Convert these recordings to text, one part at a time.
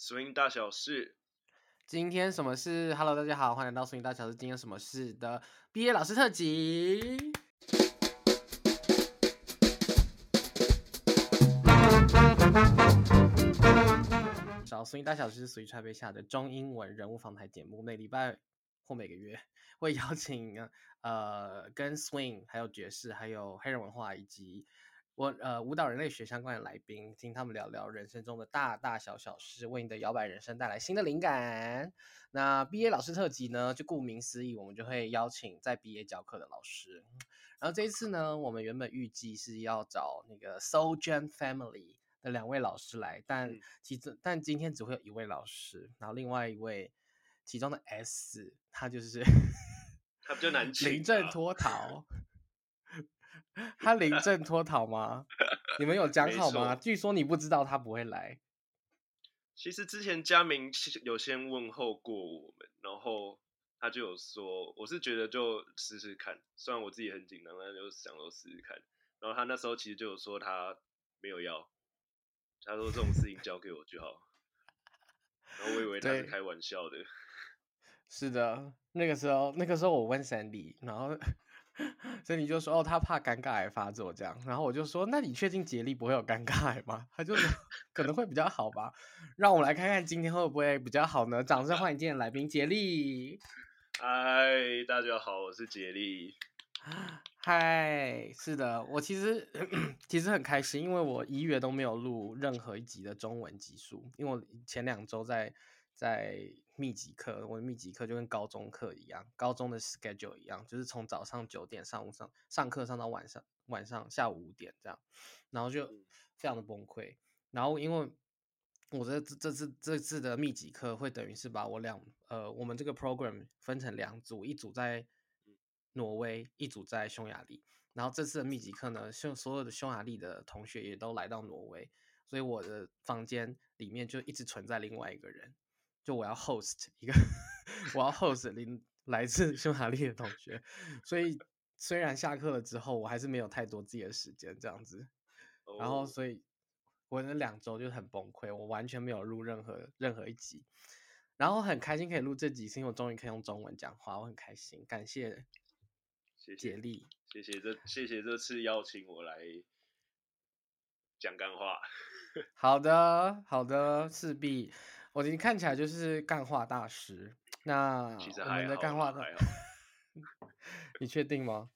Swing 大小事，今天什么事？Hello，大家好，欢迎来到 Swing 大小事。今天什么事的毕业老师特辑。找 Swing 大小事是属于传媒下的中英文人物访谈节目，每礼拜或每个月会邀请呃跟 Swing 还有爵士还有黑人文化以及。我呃舞蹈人类学相关的来宾，听他们聊聊人生中的大大小小事，为你的摇摆人生带来新的灵感。那毕业老师特辑呢，就顾名思义，我们就会邀请在毕业教课的老师。然后这一次呢，我们原本预计是要找那个 Soul Jam Family 的两位老师来，但其实但今天只会有一位老师，然后另外一位其中的 S，他就是他比较难 请，临阵脱逃。他临阵脱逃吗？你们有讲好吗？据说你不知道他不会来。其实之前佳明有先问候过我们，然后他就有说，我是觉得就试试看，虽然我自己很紧张，但就想说试试看。然后他那时候其实就有说他没有要，他说这种事情交给我就好。然后我以为他是开玩笑的。是的，那个时候那个时候我问 Sandy，然后。所以你就说哦，他怕尴尬癌发作这样，然后我就说，那你确定杰利不会有尴尬癌吗？他就说可能会比较好吧，让我们来看看今天会不会比较好呢？掌声欢迎今天的来宾杰利。嗨，大家好，我是杰利。嗨，是的，我其实 其实很开心，因为我一月都没有录任何一集的中文集数，因为我前两周在在。密集课，我的密集课就跟高中课一样，高中的 schedule 一样，就是从早上九点上午上上课上到晚上晚上下午五点这样，然后就非常的崩溃。然后因为我这这这次这次的密集课会等于是把我两呃我们这个 program 分成两组，一组在挪威，一组在匈牙利。然后这次的密集课呢，匈所有的匈牙利的同学也都来到挪威，所以我的房间里面就一直存在另外一个人。就我要 host 一个，我要 host 来来自匈牙利的同学，所以虽然下课了之后，我还是没有太多自己的时间这样子，然后所以我那两周就很崩溃，我完全没有录任何任何一集，然后很开心可以录这集，是因为我终于可以用中文讲话，我很开心，感谢杰力，谢谢这谢谢这次邀请我来讲干话，好的好的，势必。我今天看起来就是干话大师。那我们的干话大师，你确定吗？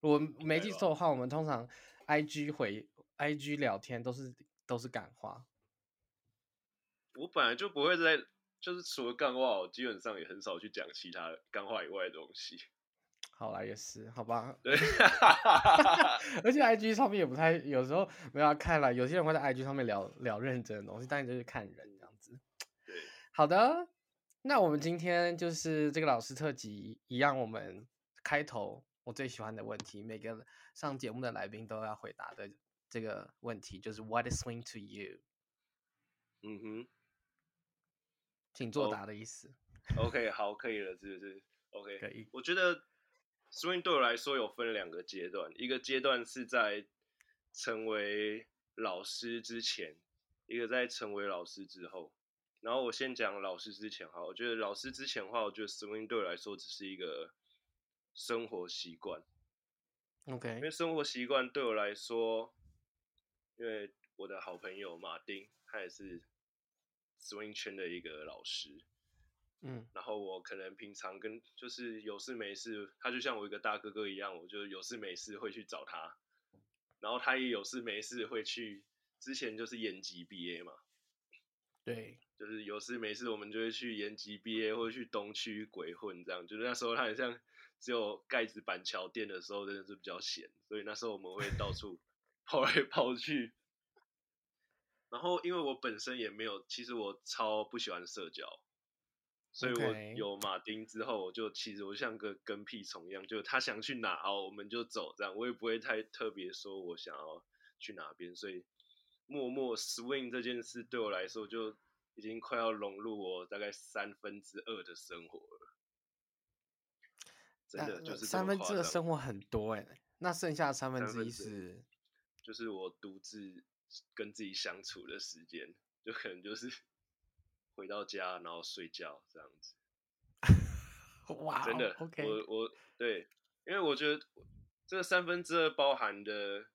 我 没记错的话，我们通常 I G 回 I G 聊天都是都是干话。我本来就不会在，就是除了干话，我基本上也很少去讲其他干话以外的东西。好啦，也是，好吧。对，而且 I G 上面也不太，有时候没有看了。有些人会在 I G 上面聊聊认真的东西，但你就是看人。好的，那我们今天就是这个老师特辑一样，我们开头我最喜欢的问题，每个上节目的来宾都要回答的这个问题，就是 What is swing to you？嗯哼，请作答的意思。Oh, OK，好，可以了，是不是？OK，可以。我觉得 swing 对我来说有分两个阶段，一个阶段是在成为老师之前，一个在成为老师之后。然后我先讲老师之前哈，我觉得老师之前的话，我觉得 swing 对我来说只是一个生活习惯，OK，因为生活习惯对我来说，因为我的好朋友马丁，他也是 swing 圈的一个老师，嗯，然后我可能平常跟就是有事没事，他就像我一个大哥哥一样，我就有事没事会去找他，然后他也有事没事会去，之前就是延吉毕业嘛，对。就是有事没事，我们就会去延吉毕业，或者去东区鬼混这样。就是那时候他很像只有盖子板桥店的时候，真的是比较闲，所以那时候我们会到处 跑来跑去。然后因为我本身也没有，其实我超不喜欢社交，所以我有马丁之后，我就其实我像个跟屁虫一样，就他想去哪，哦，我们就走这样。我也不会太特别说我想要去哪边，所以默默 swing 这件事对我来说就。已经快要融入我大概三分之二的生活了，真的就是三分之二的生活很多哎、欸，那剩下三分之一是，就是我独自跟自己相处的时间，就可能就是 回到家然后睡觉这样子。哇，真的，OK，我我对，因为我觉得这个三分之二包含的，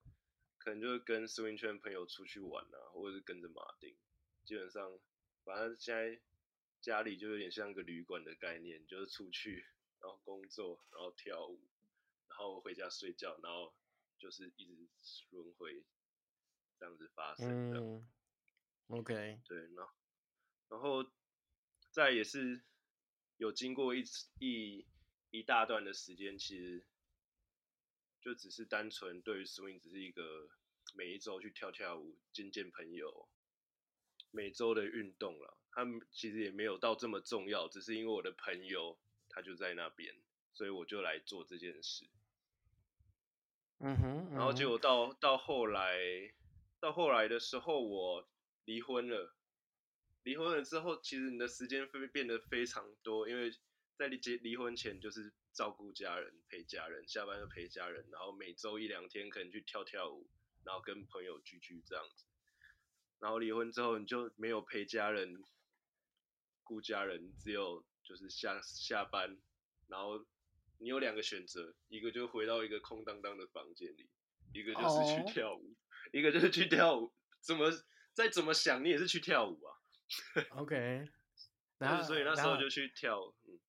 可能就是跟 swing 圈朋友出去玩啊，或者是跟着马丁，基本上，反正现在家里就有点像个旅馆的概念，就是出去，然后工作，然后跳舞，然后回家睡觉，然后就是一直轮回这样子发生的。嗯，OK，对，然后然后再也是。有经过一一一大段的时间，其实就只是单纯对于 swing 只是一个每一周去跳跳舞、见见朋友，每周的运动了。他们其实也没有到这么重要，只是因为我的朋友他就在那边，所以我就来做这件事。嗯哼，然后结果到到后来，到后来的时候，我离婚了。离婚了之后，其实你的时间会变得非常多，因为在离结离婚前就是照顾家人、陪家人，下班就陪家人，然后每周一两天可能去跳跳舞，然后跟朋友聚聚这样子。然后离婚之后，你就没有陪家人、顾家人，只有就是下下班，然后你有两个选择，一个就回到一个空荡荡的房间里，一个就是去跳舞，oh. 一个就是去跳舞。怎么再怎么想，你也是去跳舞啊。OK，然后所以那时候就去跳。嗯，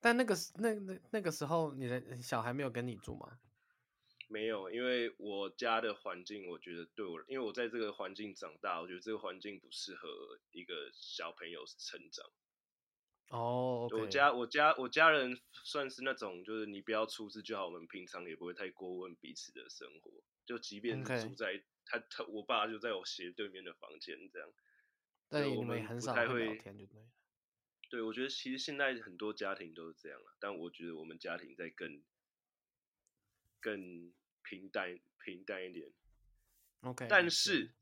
但那个那那那个时候，你的小孩没有跟你住吗？没有，因为我家的环境，我觉得对我，因为我在这个环境长大，我觉得这个环境不适合一个小朋友成长。哦、oh, okay.，我家我家我家人算是那种，就是你不要出事就好，我们平常也不会太过问彼此的生活，就即便是住在、okay. 他他我爸就在我斜对面的房间这样。但我们很少会聊天。对，我觉得其实现在很多家庭都是这样了，但我觉得我们家庭在更更平淡平淡一点。OK，但是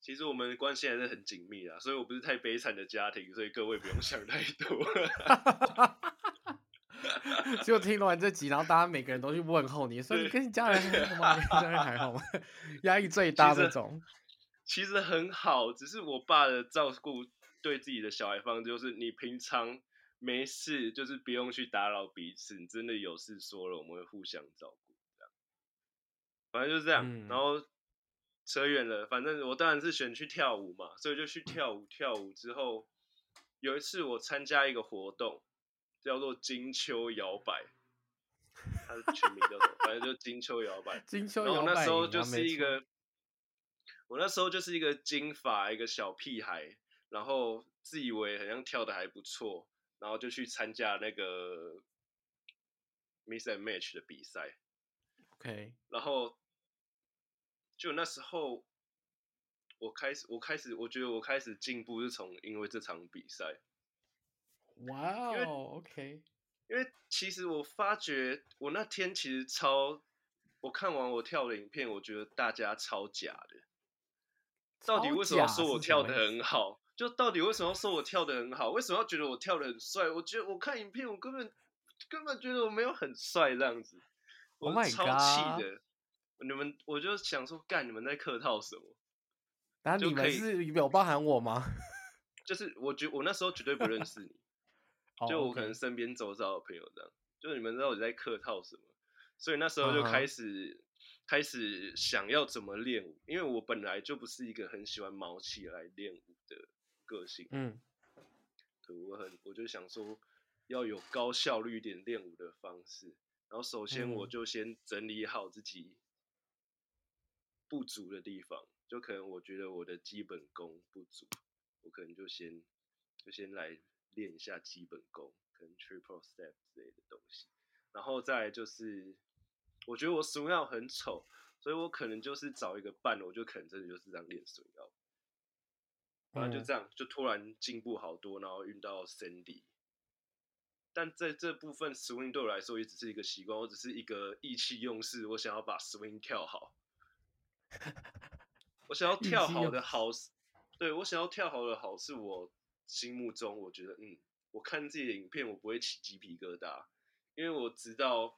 其实我们关系还是很紧密的，所以我不是太悲惨的家庭，所以各位不用想太多。就听完这集，然后大家每个人都去问候你，说你跟你家人还好吗？你家人还好吗？压力最大这种。其实很好，只是我爸的照顾对自己的小孩方就是，你平常没事就是不用去打扰彼此，你真的有事说了，我们会互相照顾。反正就是这样，嗯、然后扯远了，反正我当然是选去跳舞嘛，所以就去跳舞。跳舞之后，有一次我参加一个活动，叫做金秋摇摆，它的全名叫做，反正就金秋摇摆。金秋摇摆，然后那时候就是一个。我那时候就是一个金发，一个小屁孩，然后自以为好像跳的还不错，然后就去参加那个 Miss and Match 的比赛。OK，然后就那时候我开始，我开始，我觉得我开始进步是从因为这场比赛。哇哦，OK，因为其实我发觉我那天其实超，我看完我跳的影片，我觉得大家超假的。到底为什么说我跳的很好？就到底为什么要说我跳的很好？为什么要觉得我跳的很帅？我觉得我看影片，我根本根本觉得我没有很帅这样子，我超气的。Oh、你们，我就想说，干你们在客套什么？那你们是有包含我吗？就是我觉我那时候绝对不认识你，就我可能身边周遭的朋友这样，就你们知道我在客套什么，所以那时候就开始。开始想要怎么练舞，因为我本来就不是一个很喜欢毛起来练舞的个性。嗯，对，我很，我就想说要有高效率一点练舞的方式。然后首先我就先整理好自己不足的地方，就可能我觉得我的基本功不足，我可能就先就先来练一下基本功，可能 triple step 之类的东西。然后再来就是。我觉得我 swing out 很丑，所以我可能就是找一个伴，我就可能真的就是这样练 swing out。反正就这样，就突然进步好多，然后运到 Sandy。但在这部分 swing 对我来说也只是一个习惯，我只是一个意气用事，我想要把 swing 跳好。我想要跳好的好，对，我想要跳好的好，是我心目中我觉得，嗯，我看自己的影片，我不会起鸡皮疙瘩，因为我知道。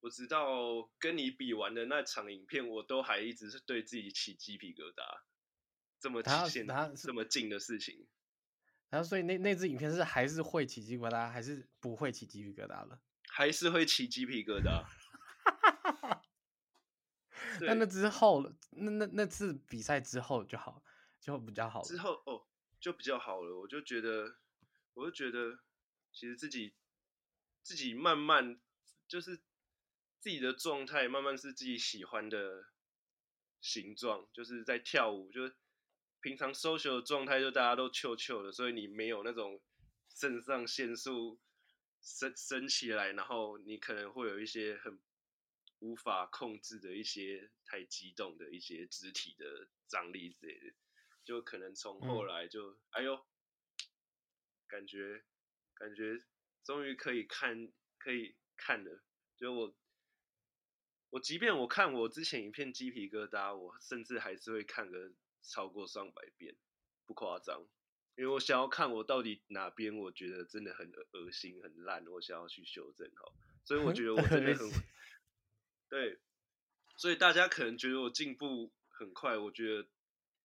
我知道跟你比完的那场影片，我都还一直是对自己起鸡皮疙瘩。这么极限、这么近的事情。然后，所以那那支影片是还是会起鸡皮疙瘩，还是不会起鸡皮疙瘩了？还是会起鸡皮疙瘩。那那之后，那那那次比赛之后就好，就比较好。之后哦，就比较好了。我就觉得，我就觉得，其实自己自己慢慢就是自己的状态，慢慢是自己喜欢的形状，就是在跳舞。就是平常 social 的状态，就大家都臭臭的，所以你没有那种肾上腺素升升起来，然后你可能会有一些很。无法控制的一些太激动的一些肢体的张力之类的，就可能从后来就、嗯、哎呦，感觉感觉终于可以看可以看了，就我我即便我看我之前一片鸡皮疙瘩，我甚至还是会看个超过上百遍，不夸张，因为我想要看我到底哪边我觉得真的很恶心很烂，我想要去修正好，所以我觉得我真的很。对，所以大家可能觉得我进步很快，我觉得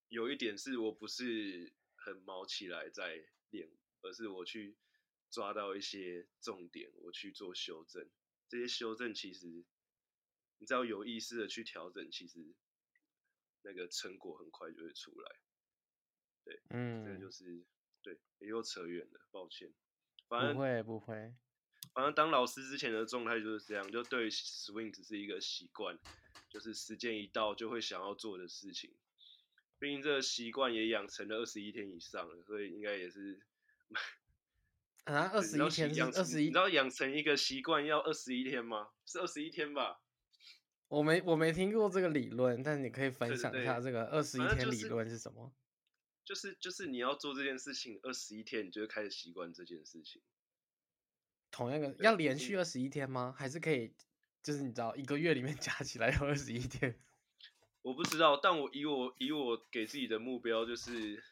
有一点是我不是很毛起来在练，而是我去抓到一些重点，我去做修正。这些修正其实，你只要有意识的去调整，其实那个成果很快就会出来。对，嗯，这个就是对，又扯远了，抱歉。反正不会不会。反正当老师之前的状态就是这样，就对 swing 只是一个习惯，就是时间一到就会想要做的事情。毕竟这个习惯也养成了二十一天以上了，所以应该也是 啊，二十一天是二十一，你知道养成一个习惯要二十一天吗？是二十一天吧？我没我没听过这个理论，但你可以分享一下这个二十一天理论是什么？就是就是你要做这件事情二十一天，你就会开始习惯这件事情。同样的，要连续二十一天吗？还是可以，就是你知道，一个月里面 加起来有二十一天？我不知道，但我以我以我给自己的目标就是，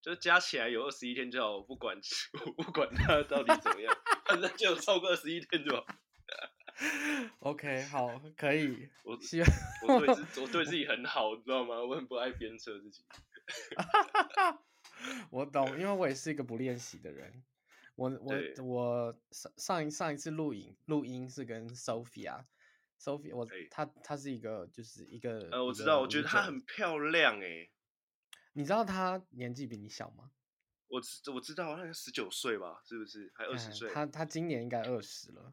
就加起来有二十一天就好，我不管 我不管它到底怎么样，反正就有超过二十一天就好。OK，好，可以。我希望我对自我对自己很好，你知道吗？我很不爱鞭策自己。我懂，因为我也是一个不练习的人。我我我上上一上一次录影录音是跟 Sophia。Sophie，我她她是一个就是一个呃我知道我觉得她很漂亮哎，你知道她年纪比你小吗？我知我知道她十九岁吧，是不是还二十岁？她她今年应该二十了，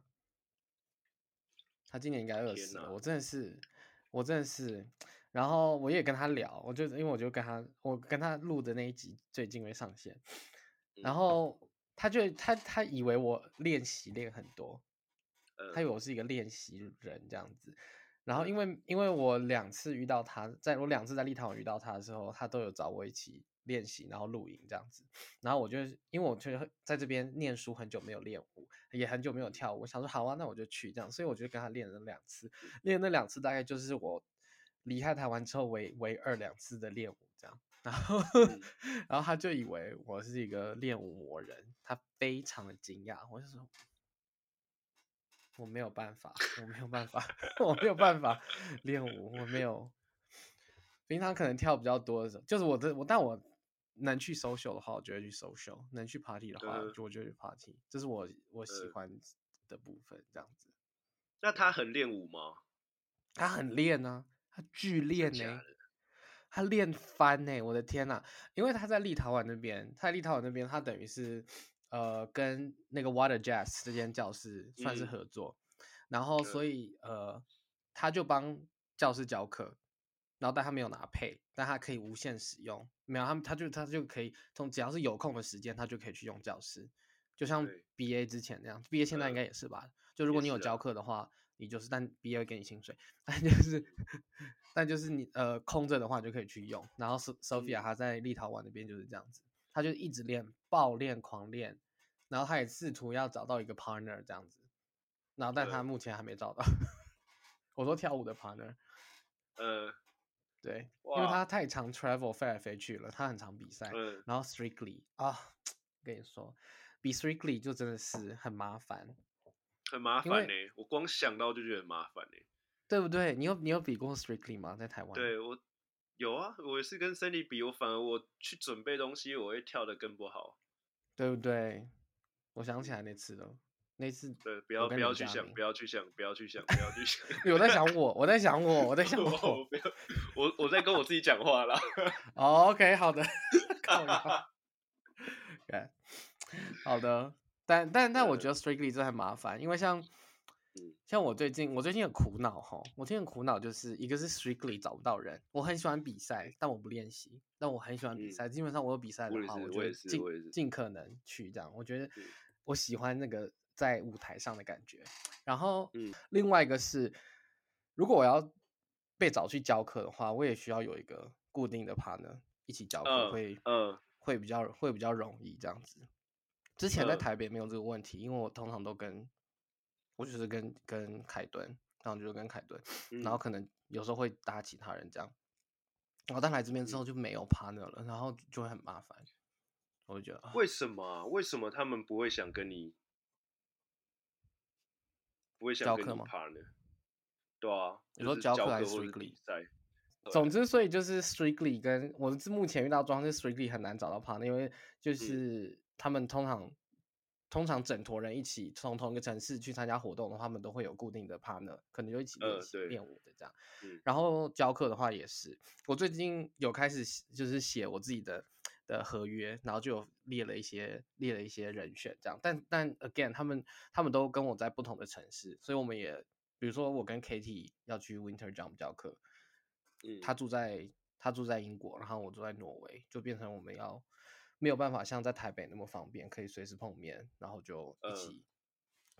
她今年应该二十了，我真的是我真的是，然后我也跟她聊，我就因为我就跟她我跟她录的那一集最近会上线，然后。嗯他就他他以为我练习练很多，他以为我是一个练习人这样子，然后因为因为我两次遇到他，在我两次在立陶宛遇到他的时候，他都有找我一起练习，然后露营这样子，然后我就因为我觉得在这边念书很久没有练舞，也很久没有跳舞，我想说好啊，那我就去这样，所以我就跟他练了两次，练那两次大概就是我离开台湾之后唯唯二两次的练舞这样。然后，然后他就以为我是一个练舞魔人，他非常的惊讶。我就说，我没有办法，我没有办法，我没有办法练舞，我没有。平常可能跳比较多的时候，就是我的我，但我能去 social 的话，我就会去 social；能去 party 的话，就我就去 party。这是我我喜欢的部分，这样子。那他很练舞吗？他很练呢、啊，他巨练呢、欸。他练翻呢、欸，我的天呐！因为他在立陶宛那边，他在立陶宛那边，他等于是呃跟那个 Water Jazz 这间教室算是合作，嗯、然后所以呃他就帮教室教课，然后但他没有拿配，但他可以无限使用，没有他他就他就可以从只要是有空的时间，他就可以去用教室，就像 BA 之前那样，BA 现在应该也是吧？就如果你有教课的话。你就是，但 B 二给你薪水，但就是，但就是你呃空着的话就可以去用。然后 Sophia 她在立陶宛那边就是这样子，她就一直练，爆练，狂练。然后她也试图要找到一个 partner 这样子，然后但她目前还没找到。我说跳舞的 partner，呃，对，因为她太常 travel 飞来飞去了，她很常比赛。然后 Strictly 啊，跟你说，比 Strictly 就真的是很麻烦。很麻烦呢、欸，我光想到就觉得很麻烦呢、欸，对不对？你有你有比过 Strictly 吗？在台湾？对我有啊，我也是跟 Sandy 比，我反而我去准备东西，我会跳的更不好，对不对？我想起来那次了，那次对，不要不要去想，不要去想，不要去想，不要去想。有在想我，我在想我，我在想我，我不要，我我在跟我自己讲话啦。oh, OK，好的，靠腰。对，好的，但但但我觉得 Strictly 这很麻烦，因为像。像我最近，我最近很苦恼哈。我最近很苦恼，就是一个是 Strictly 找不到人。我很喜欢比赛，但我不练习。但我很喜欢比赛，嗯、基本上我有比赛的话，我，我就尽尽可能去这样。我觉得我喜欢那个在舞台上的感觉。然后，另外一个是，如果我要被找去教课的话，我也需要有一个固定的 partner 一起教课，会嗯会比较会比较容易这样子。之前在台北没有这个问题，因为我通常都跟。我就是跟跟凯顿，然后就是跟凯顿，嗯、然后可能有时候会搭其他人这样，然后但来这边之后就没有 partner 了，然后就会很麻烦。我就觉得为什么？为什么他们不会想跟你不会想跟你 partner？对啊，你说教课还是 strictly？总之，所以就是 strictly 跟我是目前遇到状况是 strictly 很难找到 partner，因为就是他们通常。通常整坨人一起从同一个城市去参加活动的话，他们都会有固定的 partner，可能就一起练习练舞的这样。嗯、然后教课的话也是，我最近有开始就是写我自己的的合约，然后就有列了一些列了一些人选这样。但但 again，他们他们都跟我在不同的城市，所以我们也比如说我跟 Katie 要去 Winter Jump 教课，嗯，他住在他住在英国，然后我住在挪威，就变成我们要。没有办法像在台北那么方便，可以随时碰面，然后就一起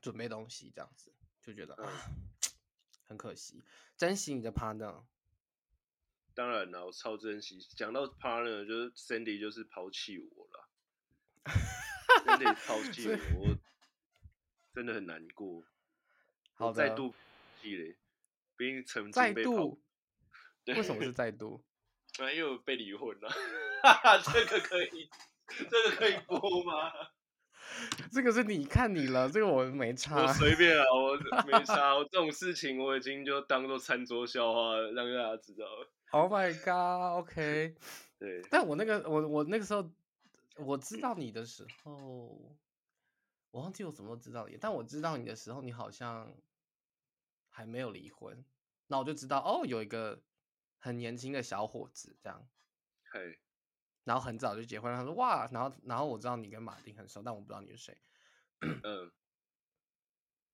准备东西，这样子、呃、就觉得啊，很可惜。珍惜你的 partner，当然了，我超珍惜。讲到 partner，就是 Sandy 就是抛弃我了，Sandy 抛弃我，我真的很难过。好的，再度毕竟曾经被抛，再度，为什么是 再度？啊，因为我被离婚了。哈哈，这个可以，这个可以播吗？这个是你看你了，这个我没差。我随便啊，我没差。我 这种事情我已经就当做餐桌笑话，让大家知道了。Oh my god，OK。对，但我那个我我那个时候我知道你的时候，我忘记我什么时候知道你，但我知道你的时候，你好像还没有离婚。那我就知道哦，有一个很年轻的小伙子这样。嘿。然后很早就结婚了，他说哇，然后然后我知道你跟马丁很熟，但我不知道你是谁。嗯。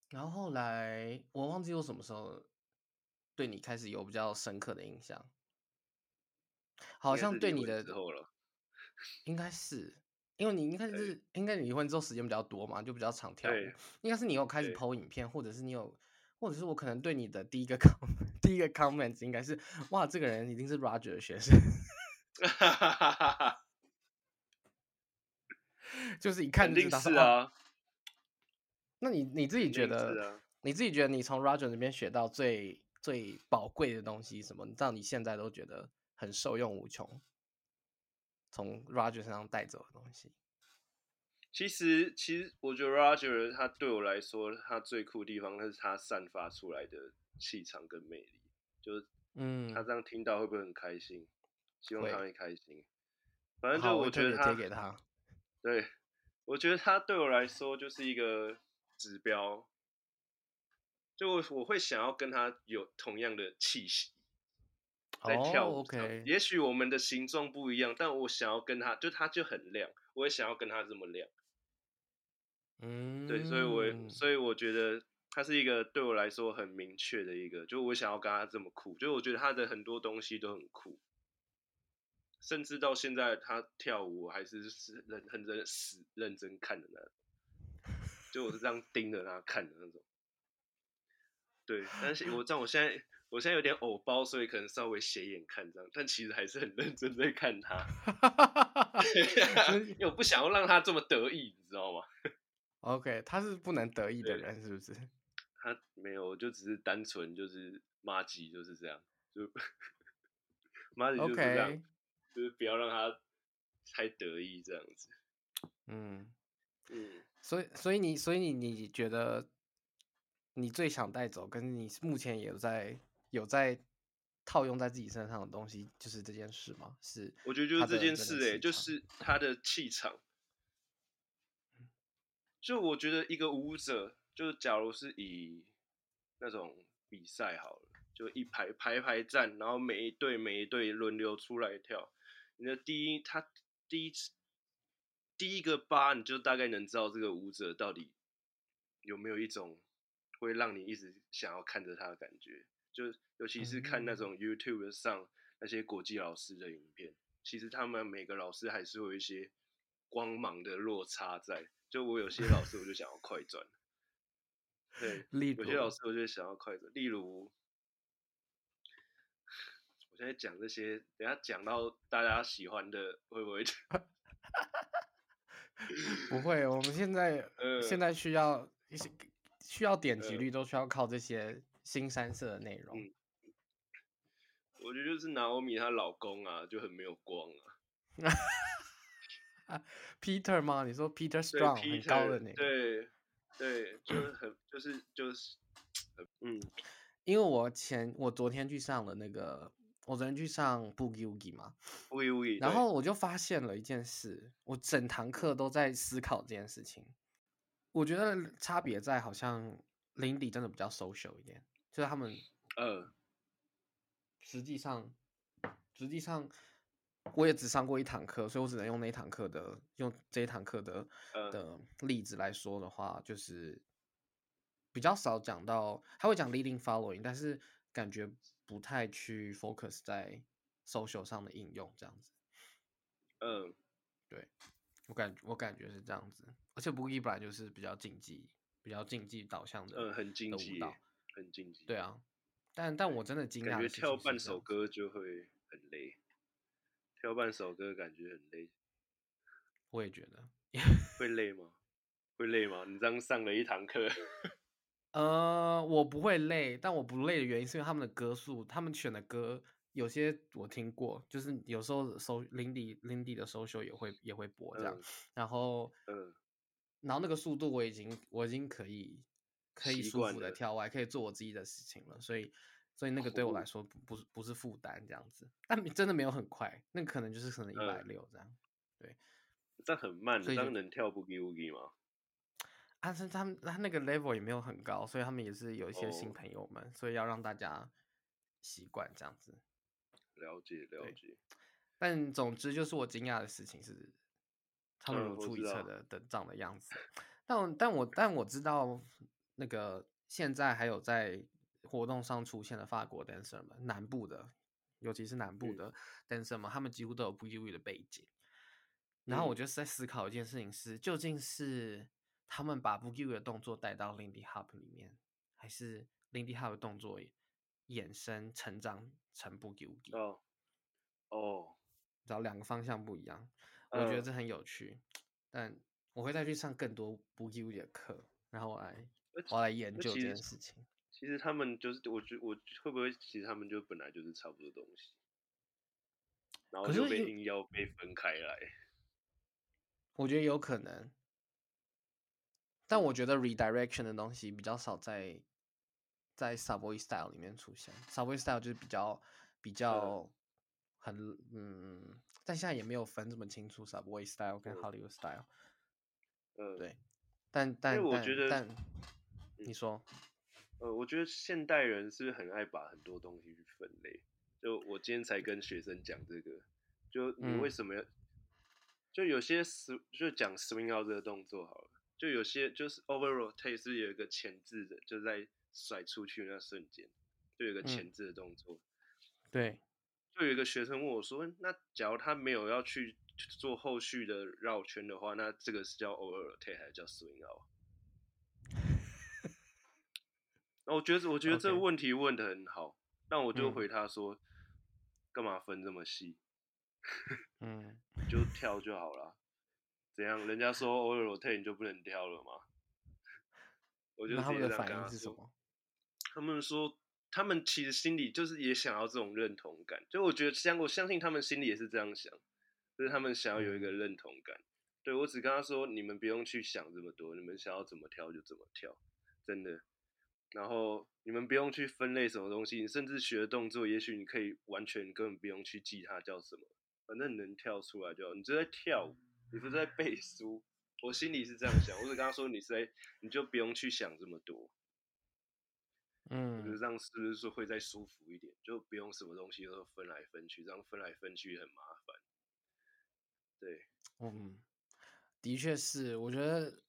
然后后来我忘记我什么时候对你开始有比较深刻的印象，好像对你的应该是因为你应该 是应该离婚之后时间比较多嘛，就比较常跳舞。应该是你有开始 PO 影片，或者是你有，或者是我可能对你的第一个 com 第一个 comment 应该是哇，这个人一定是 Roger 的学生。哈哈哈哈哈！就是一看就知道是啊。那你你自己觉得，啊、你自己觉得你从 Roger 那边学到最最宝贵的东西什么？你知道你现在都觉得很受用无穷，从 Roger 身上带走的东西。其实，其实我觉得 Roger 他对我来说，他最酷的地方，那是他散发出来的气场跟魅力。就是，嗯，他这样听到会不会很开心？希望他会开心。反正就我觉得他，给 他对，我觉得他对我来说就是一个指标。就我我会想要跟他有同样的气息，在跳舞。Oh, okay. 也许我们的形状不一样，但我想要跟他，就他就很亮，我也想要跟他这么亮。嗯，对，所以我所以我觉得他是一个对我来说很明确的一个，就我想要跟他这么酷，就我觉得他的很多东西都很酷。甚至到现在，他跳舞还是是认很认死认真看的那种，就我是这样盯着他看的那种。对，但是我知道我现在我现在有点偶包，所以可能稍微斜眼看这样，但其实还是很认真在看他。因为我不想要让他这么得意，你知道吗？OK，他是不能得意的人，是不是？他没有，就只是单纯就是妈吉就是这样，就 妈吉就是这样。就是不要让他太得意这样子，嗯嗯，所以所以你所以你你觉得你最想带走，跟你目前也有在有在套用在自己身上的东西，就是这件事吗？是，我觉得就是这件事、欸，哎，就是他的气场。就我觉得一个舞者，就假如是以那种比赛好了，就一排排排站，然后每一队每一队轮流出来跳。你的第一，他第一次第一个八，你就大概能知道这个舞者到底有没有一种会让你一直想要看着他的感觉。就尤其是看那种 YouTube 上那些国际老师的影片，其实他们每个老师还是会有一些光芒的落差在。就我有些老师，我就想要快转。对，有些老师我就想要快转。例如，我现在讲这些，等下讲到大家喜欢的，会不会？不会，我们现在、呃、现在需要一些需要点击率，都需要靠这些新三色的内容、嗯。我觉得就是 Naomi 她老公啊，就很没有光啊。Peter 吗？你说 Peter Strong 很高的那个？对，对，就是很，就是就是，嗯，因为我前我昨天去上了那个，我昨天去上 Boogie Woogie 嘛，Boogie Woogie，然后我就发现了一件事，我整堂课都在思考这件事情。我觉得差别在好像 Lindy 真的比较 social 一点，就是他们，呃，实际上，实际上。我也只上过一堂课，所以我只能用那一堂课的用这一堂课的的例子来说的话，就是比较少讲到，他会讲 leading following，但是感觉不太去 focus 在 social 上的应用这样子。嗯，对，我感我感觉是这样子，而且 Boogie 本来就是比较竞技，比较竞技导向的，嗯，很竞技，蹈很竞技。对啊，但但我真的惊讶，感觉跳半首歌就会很累。跳半首歌感觉很累，我也觉得会累吗？会累吗？你这样上了一堂课，呃，我不会累，但我不累的原因是因为他们的歌数，他们选的歌有些我听过，就是有时候搜 Lindy Lindy 的 social 也会也会播这样，嗯、然后嗯，然后那个速度我已经我已经可以可以舒服的跳，我还可以做我自己的事情了，所以。所以那个对我来说不不是不是负担这样子，但真的没有很快，那个可能就是可能一百六这样，对，但很慢，这样能跳 Boogie Woogie 吗？啊，是他们他那个 level 也没有很高，所以他们也是有一些新朋友们，所以要让大家习惯这样子。了解了解，但总之就是我惊讶的事情是，他们如出一辙的的长的样子，但我但我 但我知道那个现在还有在。活动上出现的法国 dancer 们，南部的，尤其是南部的 dancer 们，嗯、他们几乎都有 Boogie 的背景。然后我就是在思考一件事情是：究竟是他们把 Boogie 的动作带到 Lindy Hop 里面，还是 Lindy Hop 的动作衍生成长成 Boogie Woogie？哦哦，然后两个方向不一样，我觉得这很有趣。嗯、但我会再去上更多 Boogie Woogie 的课，然后我来我来研究这件事情。其实他们就是，我觉我会不会，其实他们就本来就是差不多东西，然后就被硬要被分开来。我觉得有可能，但我觉得 redirection 的东西比较少在在 Subway Style 里面出现。，Subway Style 就是比较比较很嗯，嗯，但现在也没有分这么清楚 Subway Style 跟 Hollywood Style。嗯，对，但但我觉得但，但你说。呃，我觉得现代人是很爱把很多东西去分类？就我今天才跟学生讲这个，就你为什么要？嗯、就有些 swing 就讲 swing out 这个动作好了，就有些就是 over rotate 是有一个前置的，就在甩出去那瞬间，就有一个前置的动作。嗯、对，就有一个学生问我说：“那假如他没有要去做后续的绕圈的话，那这个是叫 over rotate 还是叫 swing out？” 我觉得，我觉得这个问题问的很好，那.我就回他说，干、嗯、嘛分这么细？嗯，就跳就好了。怎样？人家说 over rotate 你就不能跳了吗？我就直接这样跟他说。他们的反应是什么？他们说，他们其实心里就是也想要这种认同感。就我觉得，相我相信他们心里也是这样想，就是他们想要有一个认同感。嗯、对，我只跟他说，你们不用去想这么多，你们想要怎么跳就怎么跳，真的。然后你们不用去分类什么东西，你甚至学的动作，也许你可以完全根本不用去记它叫什么，反正你能跳出来就好。你就在跳舞，你不是在背书。我心里是这样想，我是跟他说，你是在，你就不用去想这么多。嗯，我觉得这样是不是说会再舒服一点？就不用什么东西都分来分去，这样分来分去很麻烦。对，嗯，的确是，我觉得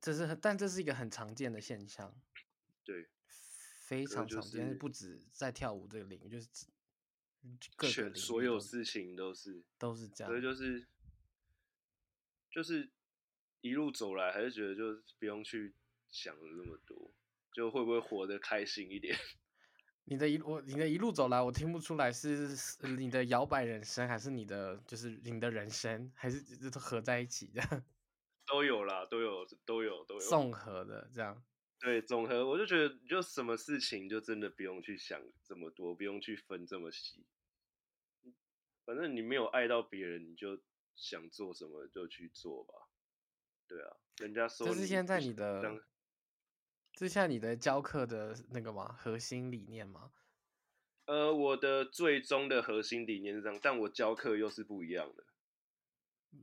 这是，但这是一个很常见的现象。对，非常常见，就是、不止在跳舞这个领域，就是各个所有事情都是都是这样。所以就是就是一路走来，还是觉得就是不用去想了那么多。就会不会活得开心一点？你的一我你的一路走来，我听不出来是你的摇摆人生，还是你的就是你的人生，还是都合在一起的？都有啦，都有都有都有综合的这样。对，综合，我就觉得就什么事情就真的不用去想这么多，不用去分这么细。反正你没有爱到别人，你就想做什么就去做吧。对啊，人家说这是现在你的。这像你的教课的那个吗？核心理念吗？呃，我的最终的核心理念是这样，但我教课又是不一样的。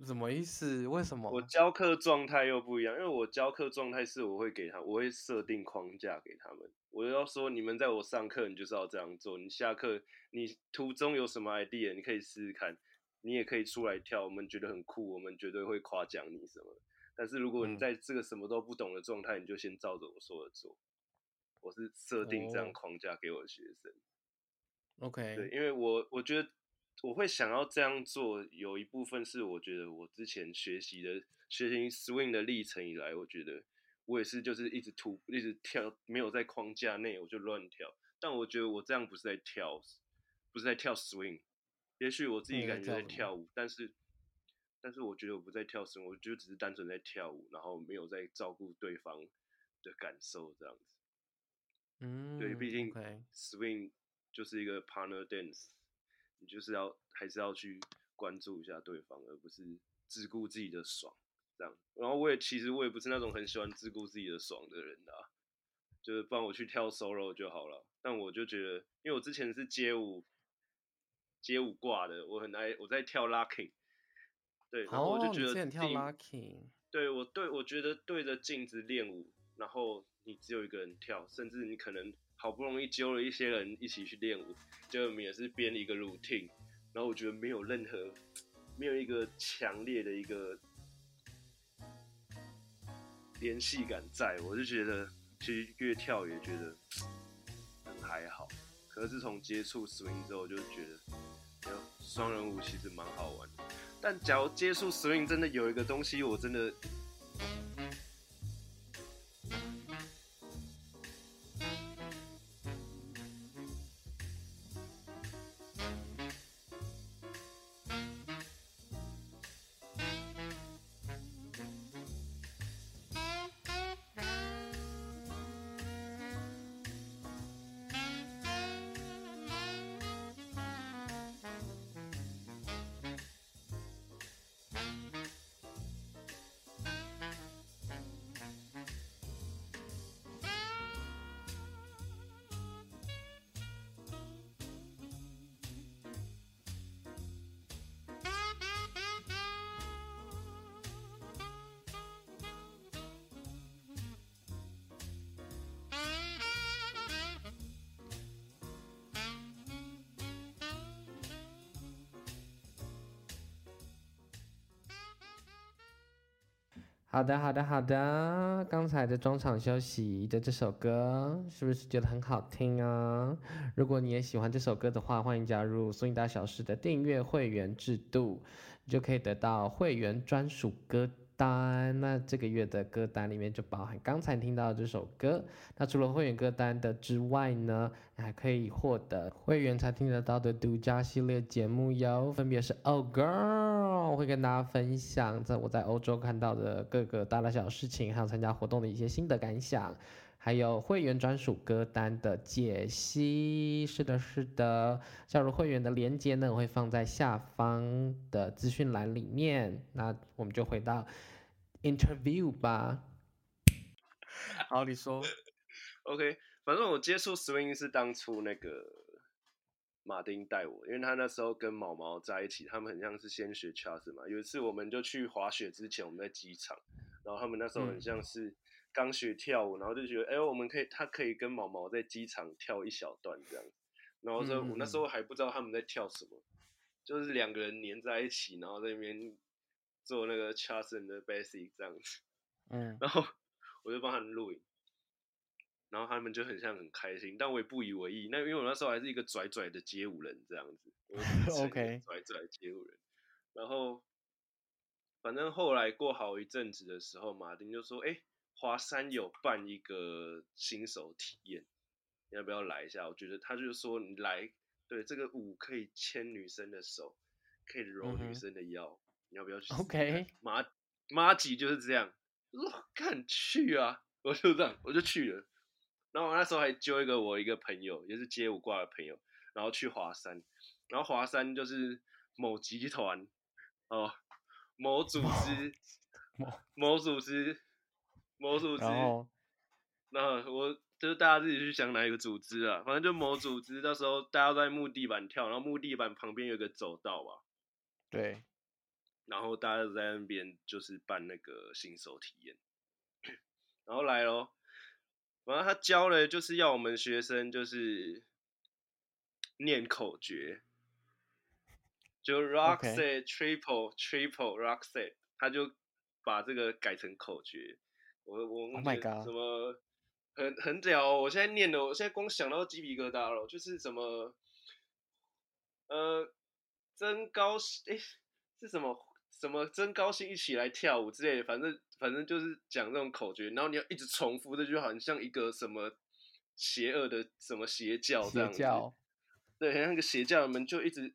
什么意思？为什么？我教课状态又不一样，因为我教课状态是我会给他，我会设定框架给他们。我要说，你们在我上课，你就是要这样做。你下课，你途中有什么 idea，你可以试试看，你也可以出来跳，我们觉得很酷，我们绝对会夸奖你什么。但是如果你在这个什么都不懂的状态，嗯，你就先照着我说的做。我是设定这样框架给我的学生。OK，对，因为我我觉得我会想要这样做，有一部分是我觉得我之前学习的学习 swing 的历程以来，我觉得我也是就是一直突一直跳，没有在框架内我就乱跳。但我觉得我这样不是在跳，不是在跳 swing。也许我自己感觉在跳舞，但是。但是我觉得我不在跳绳，我就只是单纯在跳舞，然后没有在照顾对方的感受这样子。嗯，对，毕竟 swing 就是一个 partner dance，你就是要还是要去关注一下对方，而不是只顾自己的爽这样。然后我也其实我也不是那种很喜欢只顾自己的爽的人啊，就是帮我去跳 solo 就好了。但我就觉得，因为我之前是街舞街舞挂的，我很爱我在跳 locking。对，然后我就觉得跳 locking，对我对我觉得对着镜子练舞，然后你只有一个人跳，甚至你可能好不容易揪了一些人一起去练舞，就我们也是编一个 routine，然后我觉得没有任何没有一个强烈的一个联系感在，我就觉得其实越跳也觉得 很还好，可是自从接触 swing 之后，就觉得双人舞其实蛮好玩。但假如接触 swing 真的有一个东西，我真的。好的，好的，好的。刚才的中场休息的这首歌，是不是觉得很好听啊？如果你也喜欢这首歌的话，欢迎加入《苏音大小事》的订阅会员制度，就可以得到会员专属歌单。那这个月的歌单里面就包含刚才听到的这首歌。那除了会员歌单的之外呢，还可以获得会员才听得到的独家系列节目哟，分别是《Oh Girl》。我会跟大家分享在我在欧洲看到的各个大大小小事情，还有参加活动的一些心得感想，还有会员专属歌单的解析。是的，是的，加入会员的链接呢，我会放在下方的资讯栏里面。那我们就回到 interview 吧。好，你说。OK，反正我接触 swing 是当初那个马丁带我，因为他那时候跟毛毛在一起，他们很像是先学 Charleston 嘛。有一次我们就去滑雪之前，我们在机场，然后他们那时候很像是刚学跳舞，然后就觉得，哎、欸，我们可以，他可以跟毛毛在机场跳一小段这样。然后说，我那时候还不知道他们在跳什么，就是两个人黏在一起，然后在那边做那个 Charleston 的 basic 这样子。嗯，然后我就帮他们录影。然后他们就很像很开心，但我也不以为意。那因为我那时候还是一个拽拽的街舞人这样子，OK，拽拽街舞人。然后反正后来过好一阵子的时候，马丁就说：“哎，华山有办一个新手体验，你要不要来一下？”我觉得他就说：“你来，对，这个舞可以牵女生的手，可以揉女生的腰，嗯、你要不要去？”OK，马马吉就是这样，我说：“敢去啊！” 我就这样，我就去了。然后我那时候还揪一个我一个朋友，也是街舞挂的朋友，然后去华山，然后华山就是某集团哦，某组织，某某组织，某组织，然后，那我就是大家自己去想哪一个组织啊，反正就某组织，到时候大家都在木地板跳，然后木地板旁边有个走道吧，对，然后大家都在那边就是办那个新手体验，然后来咯。然后他教了，就是要我们学生就是念口诀，就 rock set triple triple rock set，他就把这个改成口诀。我我 my god 什么很很屌哦，我现在念的，我现在光想到鸡皮疙瘩了，就是什么呃增高诶是什么？什么真高兴，一起来跳舞之类的，反正反正就是讲这种口诀，然后你要一直重复这句话，很像一个什么邪恶的什么邪教这样子。邪教。对，很像一个邪教，我们就一直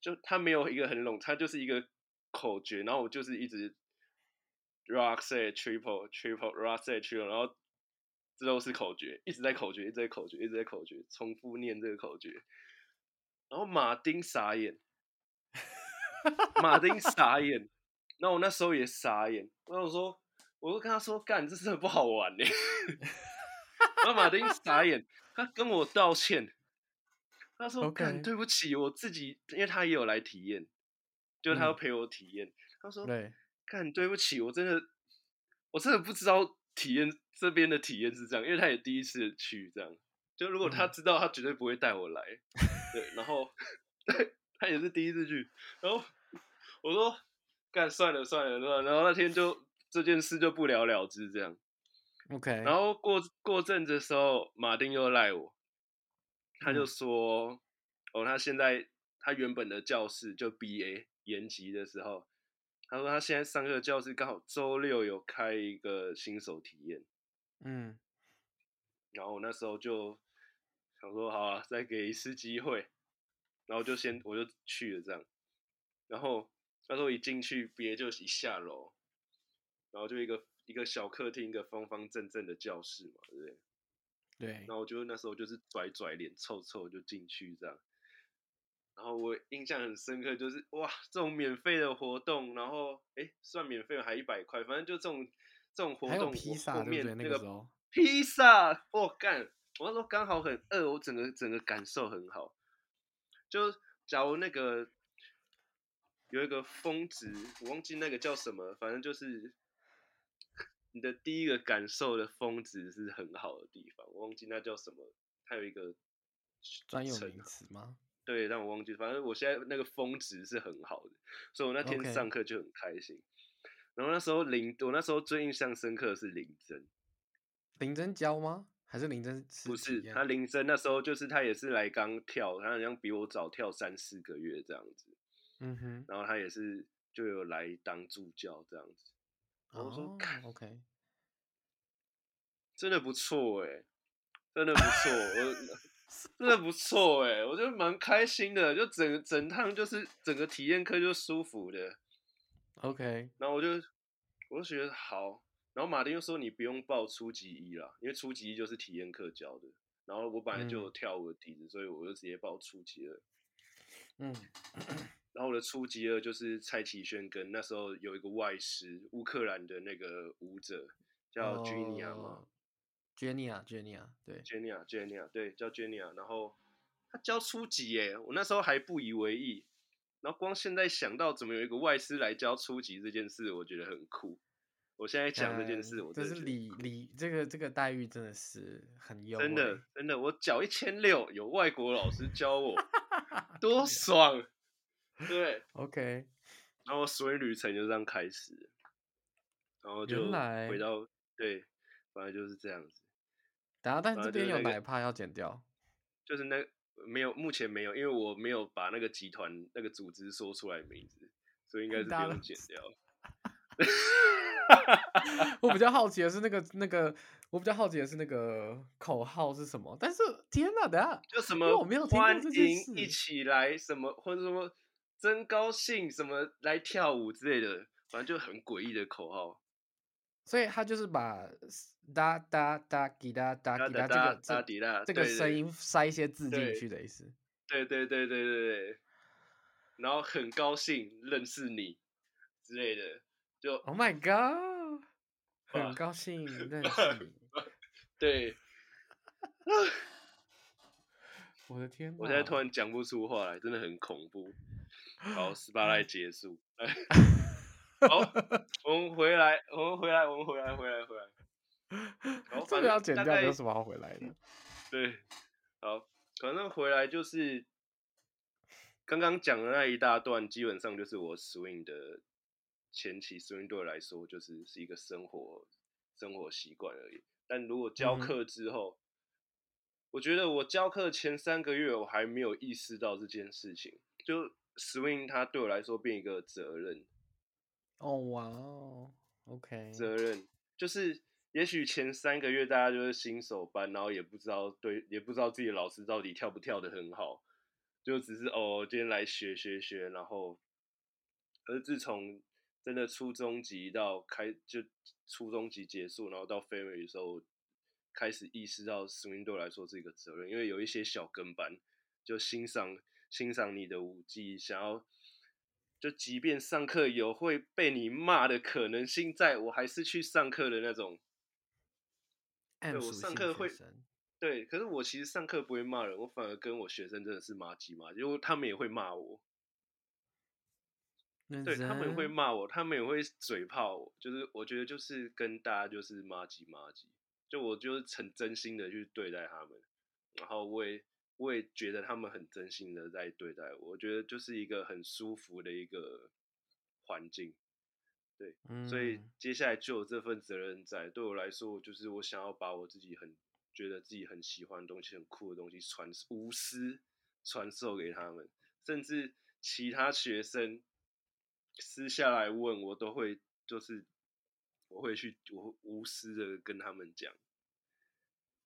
就他没有一个很拢，他就是一个口诀，然后我就是一直 rock say triple triple rock say triple，然后这都是口诀，一直在口诀，一直在口诀，一直在口诀，重复念这个口诀，然后马丁傻眼。马丁傻眼，那我那时候也傻眼。然后我说，我就跟他说：“干，这真的不好玩呢。”然后马丁傻眼，他跟我道歉。他说：“ Okay. 干，对不起，我自己，因为他也有来体验，就他要陪我体验。嗯”他说：“对，干，对不起，我真的，我真的不知道体验这边的体验是这样，因为他也第一次去这样。就如果他知道，他绝对不会带我来。对，然后 对，他也是第一次去，然后。”我说干算了算了，然后那天就这件事就不了了之这样。OK，然后过过阵子的时候，马丁又赖我，他就说，嗯、哦，他现在他原本的教室就 BA 延级的时候，他说他现在上课的教室刚好周六有开一个新手体验，嗯，然后我那时候就想说好啊，再给一次机会，然后就先我就去了这样，然后。那时候一进去，别就一下楼，然后就一个一个小客厅，一个方方正正的教室嘛，对不对？对。然后我就那时候就是拽拽脸臭臭就进去这样，然后我印象很深刻，就是哇，这种免费的活动，然后哎，算免费还一百块，反正就这种这种活动，披萨后面对对那个披萨，我干、哦，我那时候刚好很饿，我整个整个感受很好，就假如那个。有一个峰值，我忘记那个叫什么，反正就是你的第一个感受的峰值是很好的地方，我忘记那叫什么，它有一个专有名词吗？对，但我忘记，反正我现在那个峰值是很好的，所以我那天上课就很开心。然后那时候林，我那时候最印象深刻的是林真，林真教吗？还是林真？不是，他林真那时候就是他也是来刚跳，他好像比我早跳三四个月这样子。嗯哼，然后他也是就有来当助教这样子，然后我说看，OK，真的不错哎，真的不错，我 真的不错哎，我觉得蛮开心的，就整整趟就是整个体验课就舒服的，OK，然后我就我就觉得好，然后马丁又说你不用报初级一啦，因为初级一就是体验课教的，然后我本来就有跳舞的底子，嗯、所以我就直接报初级二，嗯。然后我的初级二就是蔡启轩跟那时候有一个外师乌克兰的那个舞者叫 Jenia 嘛，Genia，Genia，对，Genia，Genia，对，叫 Jenia。然后他教初级耶，我那时候还不以为意。然后光现在想到怎么有一个外师来教初级这件事，我觉得很酷。我现在讲这件事，我这是礼礼，这个这个待遇真的是很优。真的真的，我缴一千六，有外国老师教我，多爽！对，OK。然后所以旅程就这样开始，然后就回到对，反正就是这样子。等下，但这边有哪一 part 要剪掉？就是那没有，目前没有，因为我没有把那个集团那个组织说出来名字，所以应该是 不用剪掉。我比较 好奇的是那个那个，我比较好奇的是那个口号是什么？但是天哪，等下就什么？我没有听过这件事。欢迎一起来什么或者什么？真高兴，什么来跳舞之类的，反正就很诡异的口号。所以他就是把哒哒哒滴哒哒滴哒这个这个声音塞一些字进去的意思。对对对对对对。然后很高兴认识你之类的，就 Oh my God，很高兴认识你。对。我的天！我现在突然讲不出话来，真的很恐怖。好，十八来结束。好，我们回来，我们回来，我们回来，回来，回来。好，这个要剪掉，没有什么好回来的。对，好，反正回来就是刚刚讲的那一大段，基本上就是我 swing 的前期 swing 对我来说，就是是一个生活生活习惯而已。但如果教课之后，嗯、我觉得我教课前三个月，我还没有意识到这件事情，就。Swing 它对我来说变一个责任。哦，哇哦，OK。责任就是，也许前三个月大家就是新手班，然后也不知道对，也不知道自己的老师到底跳不跳的很好，就只是哦，今天来学学学，然后，而自从真的初中级到开，就初中级结束，然后到 Family 的时候，开始意识到 Swing 对我来说是一个责任，因为有一些小跟班就欣赏。欣赏你的舞技，想要就即便上课有会被你骂的可能性在，在我还是去上课的那种。对，我上课会，对，可是我其实上课不会骂人，我反而跟我学生真的是麻吉嘛，因为他们也会骂我。对，他们也会骂我，他们也会嘴炮我，就是我觉得就是跟大家就是骂鸡骂鸡，就我就是很真心的去对待他们，然后我也。我也觉得他们很真心的在对待我，我觉得就是一个很舒服的一个环境，对，嗯、所以接下来就有这份责任在。对我来说，就是我想要把我自己很觉得自己很喜欢的东西、很酷的东西传无私传授给他们，甚至其他学生私下来问我，都会就是我会去我无私的跟他们讲，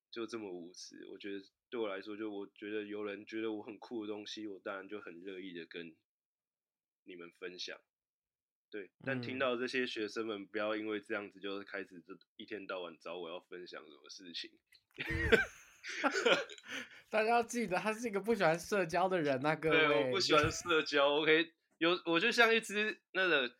就这么无私，我觉得。对我来说，就我觉得有人觉得我很酷的东西，我当然就很乐意的跟你们分享。对，但听到这些学生们不要因为这样子，就是开始就一天到晚找我要分享什么事情。大家要记得，他是一个不喜欢社交的人啊，各位。对，我不喜欢社交。OK，有我就像一只那个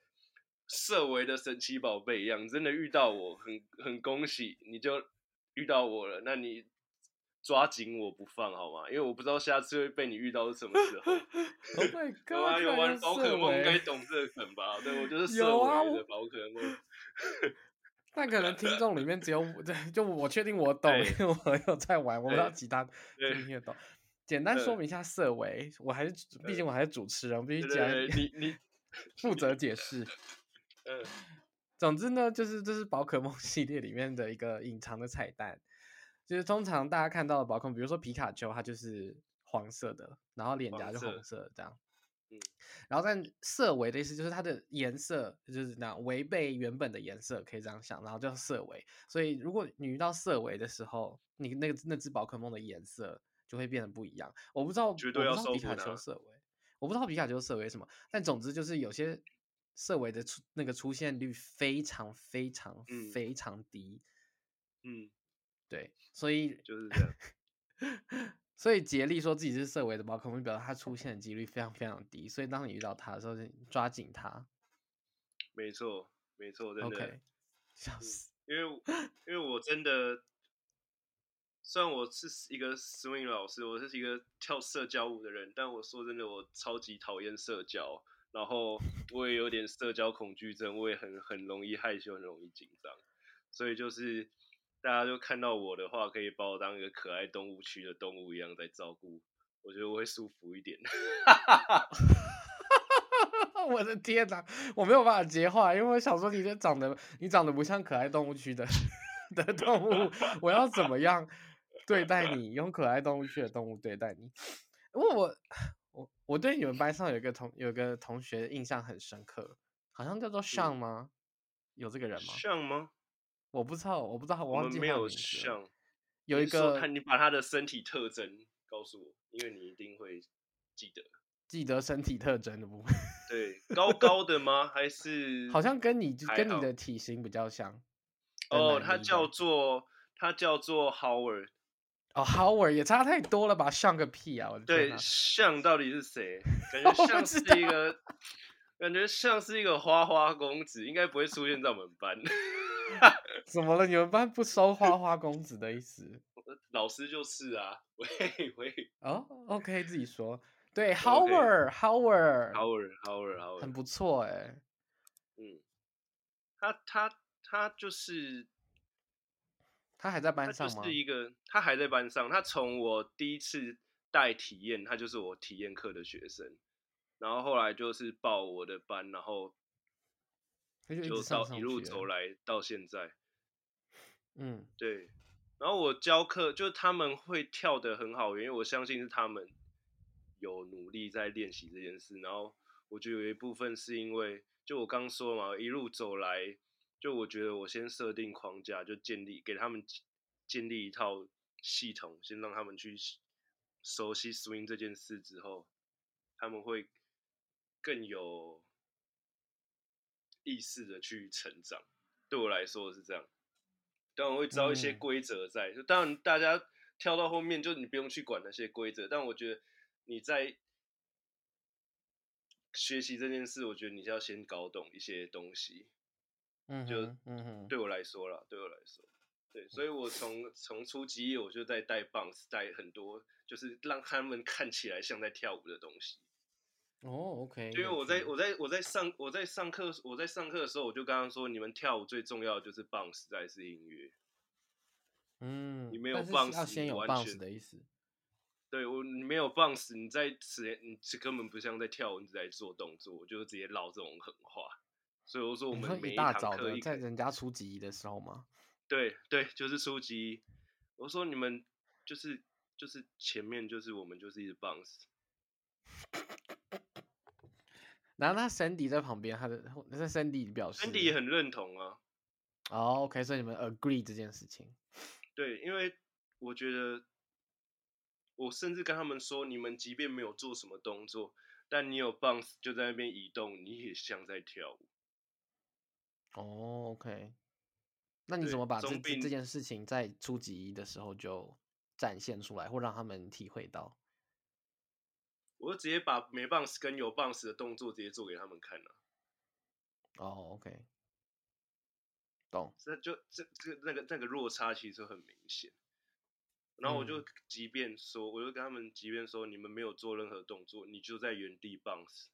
设为的神奇宝贝一样，真的遇到我很很恭喜，你就遇到我了。那你。抓紧我不放好吗？因为我不知道下次会被你遇到是什么时候。Oh my god！有玩宝可梦应该懂这个梗吧？对，我就是有啊的宝可梦。但可能听众里面只有我，对，就我确定我懂，因为我有在玩，我不知道其他听不听得懂。简单说明一下色维，我还是毕竟我还是主持人，我必须讲你你负责解释。嗯，总之呢，就是这是宝可梦系列里面的一个隐藏的彩蛋。就是通常大家看到的宝可梦，比如说皮卡丘，它就是黄色的，然后脸颊就红色这样。嗯，然后但色违的意思就是它的颜色就是那样违背原本的颜色，可以这样想，然后叫色违。所以如果你遇到色违的时候，你那个那只宝可梦的颜色就会变得不一样。我不知道，绝对要我不知道皮卡丘色违，我不知道皮卡丘色违什么，但总之就是有些色违的出那个出现率非常非常非常低。嗯。嗯对，所以就是这样。所以杰利说自己是色违的宝可梦，表示他出现的几率非常非常低。所以当你遇到他的时候，就抓紧他。没错，没错，真的。Okay. 笑死。因为因为我真的虽然我是一个 swing 老师，我是一个跳社交舞的人，但我说真的，我超级讨厌社交，然后我也有点社交恐惧症，我也很很容易害羞，很容易紧张，所以就是大家就看到我的话，可以把我当一个可爱动物区的动物一样在照顾，我觉得我会舒服一点。我的天哪，我没有办法接话，因为我想说你这长得你长得不像可爱动物区的的动物，我要怎么样对待 你？用可爱动物区的动物对待你？因为我我我对你们班上有一个同有个同学印象很深刻，好像叫做尚吗？有这个人吗？尚吗？我不知道，我不知道，我忘记没有像。有一个，看你把他的身体特征告诉我，因为你一定会记得。记得身体特征的部分，对，高高的吗？还是好像跟你跟你的体型比较像。哦，他叫做他叫做 Howard。哦，Howard 也差太多了吧？像个屁啊！我对，像到底是谁？感 觉像是一个，感觉像是一个花花公子，应该不会出现在我们班。怎么了？你们班不收花花公子的意思？老师就是啊。喂喂。哦，OK，自己说。对，Howard，Howard，Howard，Howard，很不错哎。嗯，他他他就是，他还在班上吗？是一个，他还在班上。他从我第一次带体验，他就是我体验课的学生，然后后来就是报我的班，然后就到一路走来到现在。嗯，对。然后我教课，就是他们会跳得很好，因为我相信是他们。有努力在练习这件事，然后我觉得有一部分是因为，就我刚说嘛，一路走来，就我觉得我先设定框架，就建立给他们建立一套系统，先让他们去熟悉 swing 这件事之后，他们会更有意识的去成长。对我来说是这样，当然我会知道一些规则在，就当然大家跳到后面，就你不用去管那些规则，但我觉得。你在学习这件事，我觉得你就要先搞懂一些东西。嗯，就嗯对我来说啦，对我来说，对，所以我从从初级我就在带 bounce，带很多，就是让他们看起来像在跳舞的东西。哦，OK。因为我在我在我在上我在上课我在上课的时候，我就刚刚说，你们跳舞最重要的就是 bounce，再是音乐。嗯，你没有 bounce，要先有 bounce 的意思。对我，你没有 bounce，你在此，你这根本不像在跳舞，你在做动作，我就直接唠这种狠话。所以我说，我们每一堂课在人家初级的时候吗？对对，就是初级。我说你们就是就是前面就是我们就是一直 bounce。然后他 Sandy 在旁边，他的在 Sandy 表示，Sandy 也很认同啊。哦、oh，OK，所以你们 agree 这件事情。对，因为我觉得。我甚至跟他们说，你们即便没有做什么动作，但你有 bounce 就在那边移动，你也像在跳舞。哦、oh，OK，那你怎么把这这件事情在初级的时候就展现出来，或让他们体会到？我就直接把没 bounce 跟有 bounce 的动作直接做给他们看了。哦、oh，OK，懂。这就这这那个那个落差其实很明显。然后我就即便说，嗯、我就跟他们即便说，你们没有做任何动作，你就在原地 bounce。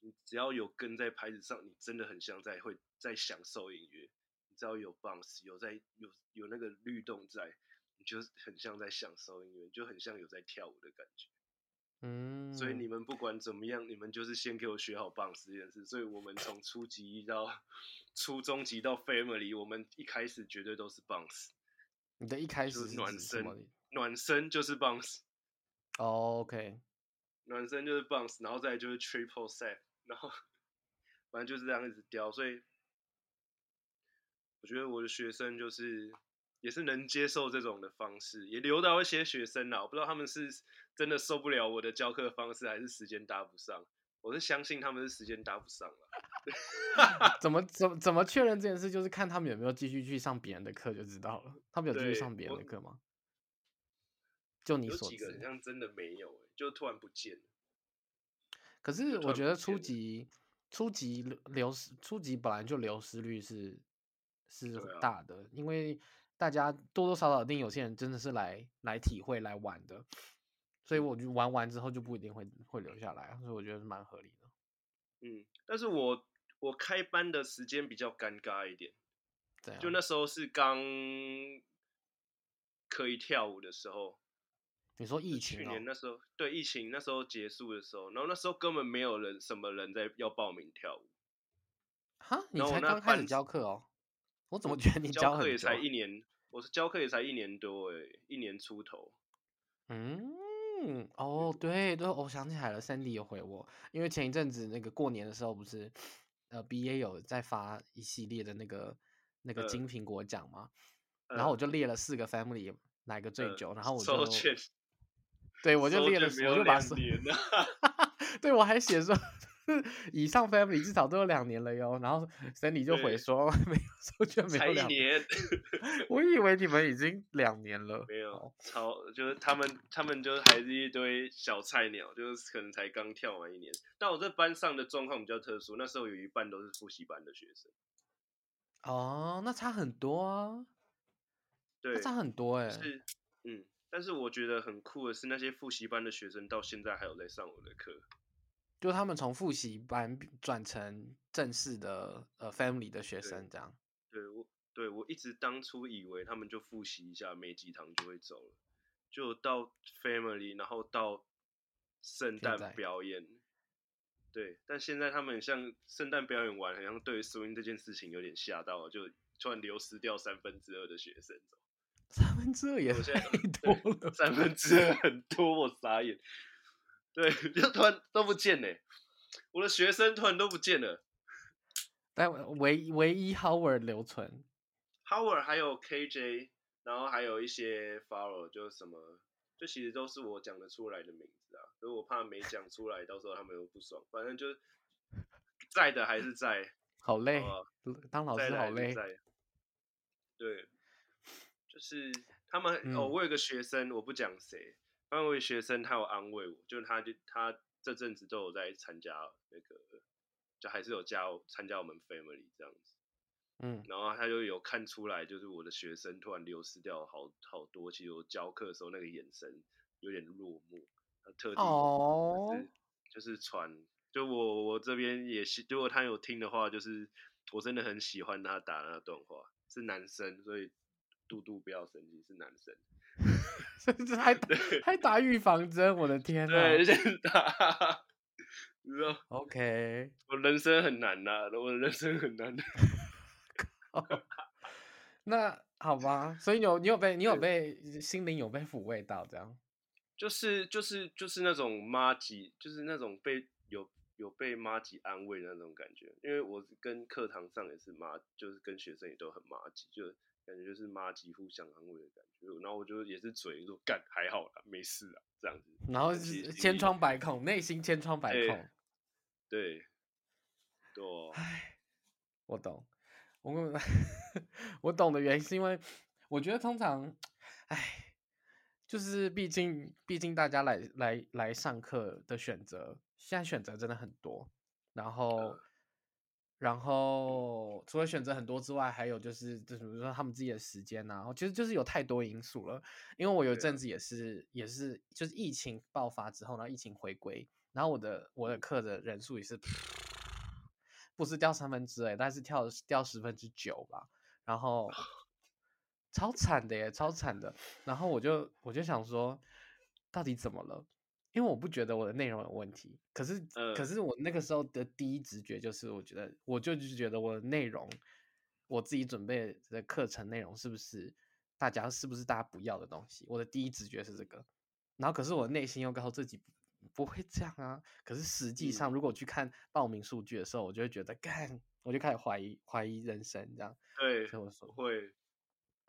你只要有跟在拍子上，你真的很像在会在享受音乐。你只要有 bounce，有在有有那个律动在，你就很像在享受音乐，就很像有在跳舞的感觉。嗯。所以你们不管怎么样，你们就是先给我学好 bounce 这件事。所以我们从 初级到初中级到 family，我们一开始绝对都是 bounce。你的一开始是暖身，暖身就是 bounce。哦，OK，暖身就是 bounce，然后再就是 triple set，然后反正就是这样一直雕。所以我觉得我的学生就是也是能接受这种的方式，也留到一些学生啦。我不知道他们是真的受不了我的教课方式，还是时间搭不上。我是相信他们是时间搭不上了。怎么怎么怎么确认这件事？就是看他们有没有继续去上别人的课就知道了。他们有继续上别人的课吗？就你所知，有几个好像真的没有，就突然不见了。可是我觉得初级初级流失初级本来就流失率是是大的，啊、因为大家多多少少一定有些人真的是来来体会来玩的，所以我就玩完之后就不一定会会留下来，所以我觉得是蛮合理的。嗯，但是我我开班的时间比较尴尬一点，就那时候是刚可以跳舞的时候。你说疫情？哦？去年那时候，对疫情那时候结束的时候，然后那时候根本没有人什么人在要报名跳舞。哈，你才刚开始教课哦？我怎么觉得你教课也才一年？我是教课也才一年多哎，一年出头。嗯，哦，对对，我想起来了，Sandy 有回我，因为前一阵子那个过年的时候不是，呃，BA 有在发一系列的那个那个金苹果奖嘛，呃、然后我就列了四个 family 哪个最久，呃、然后我就。对，我就列了，我就把年对，我还写说，以上 family 至少都有两年了哟。然后 Sandy 就回说，没有，收卷没有两年。我以为你们已经两年了。没有，超就是他们，他们就是还是一堆小菜鸟，就是可能才刚跳完一年。但我这班上的状况比较特殊，那时候有一半都是复习班的学生。哦，那差很多啊。对，差很多哎、欸。是，嗯。但是我觉得很酷的是，那些复习班的学生到现在还有在上我的课，就他们从复习班转成正式的呃 family 的学生这样。对，对我对我一直当初以为他们就复习一下，没几堂就会走了，就到 family，然后到圣诞表演。对，但现在他们像圣诞表演完，好像对 swing 这件事情有点吓到了，就突然流失掉三分之二的学生。三分之二也太多了，三分之二很多，我傻眼。对，就突然都不见了，我的学生突然都不见了。但唯唯一 Howard 留存，Howard 还有 KJ，然后还有一些 follow，就是什么，就其实都是我讲得出来的名字啊，所以我怕没讲出来，到时候他们又不爽。反正就 在的还是在，好累，当老师好累。对。就是他们、嗯、哦，我有个学生，我不讲谁，那位学生他有安慰我，就是他就他这阵子都有在参加那个，就还是有加参加我们 family 这样子，嗯，然后他就有看出来，就是我的学生突然流失掉好好多，其实我教课的时候那个眼神有点落寞，他特地、哦、就是就是传，就我我这边也是，如果他有听的话，就是我真的很喜欢他打那段话，是男生，所以。嘟嘟不要生气，是男生，还打还打预防针，我的天呐、啊！对，先打。OK，我人生很难呐、啊，我的人生很难。那好吧，所以有你有被你有被心灵有被抚慰到这样，就是就是就是那种妈吉，就是那种被有有被妈吉安慰的那种感觉，因为我跟课堂上也是妈，就是跟学生也都很妈吉，就。感觉就是妈几乎相安慰的感觉，然后我就也是嘴说干还好啦，没事啊这样子，然后是千疮百孔，内心千疮百孔，欸、对，对，唉，我懂，我 我懂的原因是因为我觉得通常，唉，就是毕竟毕竟大家来来来上课的选择，现在选择真的很多，然后。呃然后除了选择很多之外，还有就是，就比如说他们自己的时间呐、啊，其实就是有太多因素了。因为我有一阵子也是，也是，就是疫情爆发之后，然后疫情回归，然后我的我的课的人数也是，不是掉三分之二，但是跳掉十分之九吧。然后超惨的耶，超惨的。然后我就我就想说，到底怎么了？因为我不觉得我的内容有问题，可是，呃、可是我那个时候的第一直觉就是，我觉得我就是觉得我的内容，我自己准备的课程内容是不是大家是不是大家不要的东西？我的第一直觉是这个，然后可是我内心又告诉自己不会这样啊。可是实际上，如果去看报名数据的时候，我就会觉得，干，我就开始怀疑怀疑人生这样。对，所以我说会，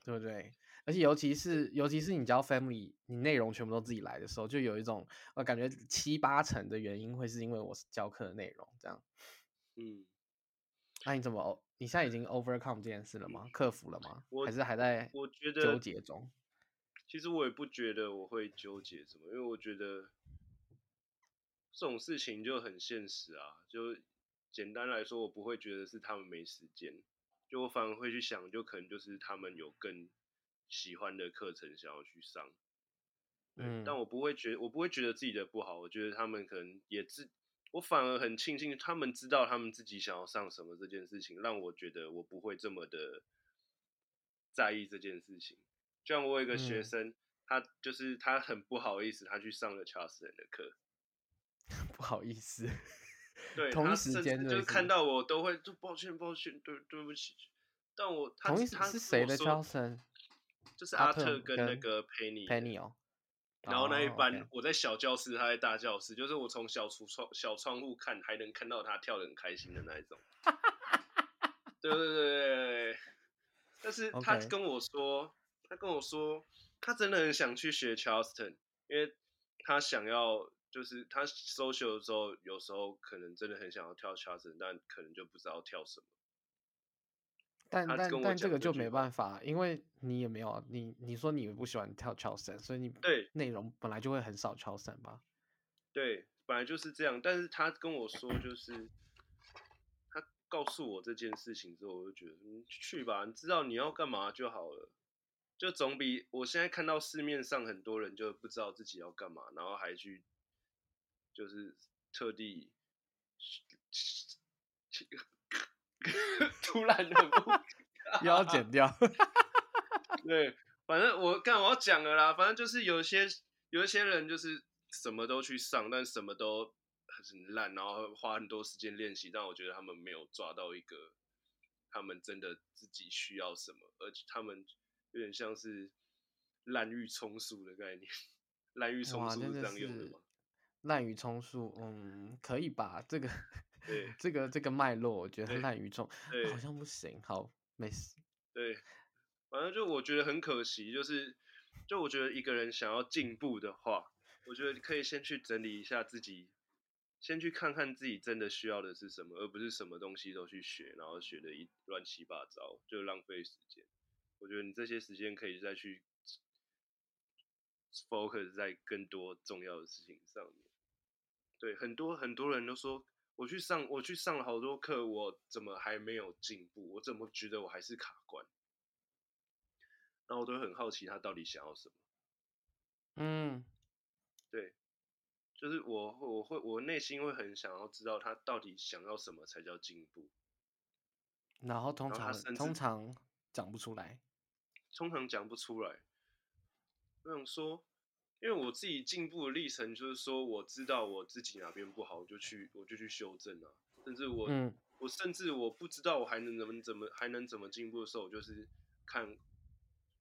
对不对？而且尤其是尤其是你教 family，你内容全部都自己来的时候，就有一种我感觉七八成的原因会是因为我是教课的内容这样。嗯，那、啊、你怎么？你现在已经 overcome 这件事了吗？克服了吗？还是还在？我觉得纠结中。其实我也不觉得我会纠结什么，因为我觉得这种事情就很现实啊。就简单来说，我不会觉得是他们没时间，就我反而会去想，就可能就是他们有更。喜欢的课程想要去上。嗯，但我不会觉，我不会觉得自己的不好。我觉得他们可能也自，我反而很庆幸他们知道他们自己想要上什么这件事情，让我觉得我不会这么的在意这件事情。就像我有一个学生，嗯、他就是他很不好意思，他去上了乔斯人的课，不好意思。对，同时间就是看到我都会就抱歉抱歉，对对不起。但我他同时他是谁的乔森？就是阿特跟那个佩妮。佩妮哦。然后那一班，oh. 我在小教室，他在大教室，就是我从小橱窗小窗户看，还能看到他跳的很开心的那一种。对对对对，但是他跟我说.他跟我说，他真的很想去学 Charleston，因为他想要，就是他 social 的时候，有时候可能真的很想要跳 Charleston，但可能就不知道跳什么。但但但这个就没办法，因为你也没有你你说你不喜欢跳 Charleston，所以你对内容本来就会很少 Charleston 吧？对，本来就是这样。但是他跟我说，就是他告诉我这件事情之后，我就觉得你去吧，你知道你要干嘛就好了，就总比我现在看到市面上很多人就不知道自己要干嘛，然后还去就是特地。突然的，又要剪掉。对，反正我刚我要讲了啦。反正就是有些有一些人就是什么都去上，但什么都很烂，然后花很多时间练习，但我觉得他们没有抓到一个他们真的自己需要什么，而且他们有点像是滥竽充数的概念。滥竽充数是这样用的吗？滥竽充数，嗯，可以吧？这个。对，这个这个脉络，我觉得滥竽充数好像不行。好，没事。对，反正就我觉得很可惜，就是就我觉得一个人想要进步的话，我觉得可以先去整理一下自己，先去看看自己真的需要的是什么，而不是什么东西都去学，然后学的一乱七八糟，就浪费时间。我觉得你这些时间可以再去 focus 在更多重要的事情上面。对，很多很多人都说。我去上，我去上了好多课，我怎么还没有进步？我怎么觉得我还是卡关？然后我都很好奇他到底想要什么。嗯，对，就是我我会我内心会很想要知道他到底想要什么才叫进步。然后通常通常讲不出来，通常讲不出来。我想说。因为我自己进步的历程，就是说我知道我自己哪边不好，我就去我就去修正啊。甚至我、嗯、我甚至我不知道我还能怎么怎么还能怎么进步的时候，我就是看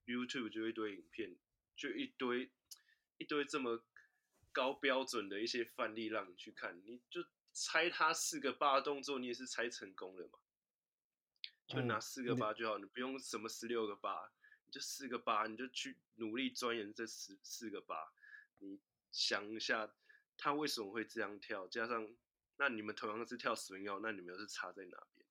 YouTube 就一堆影片，就一堆一堆这么高标准的一些范例让你去看，你就猜他四个八动作，你也是猜成功了嘛？就拿四个八就好，嗯、你不用什么十六个八。就四个八，你就去努力钻研这四四个八。你想一下，他为什么会这样跳？加上，那你们同样是跳 swing out，那你们又是差在哪边？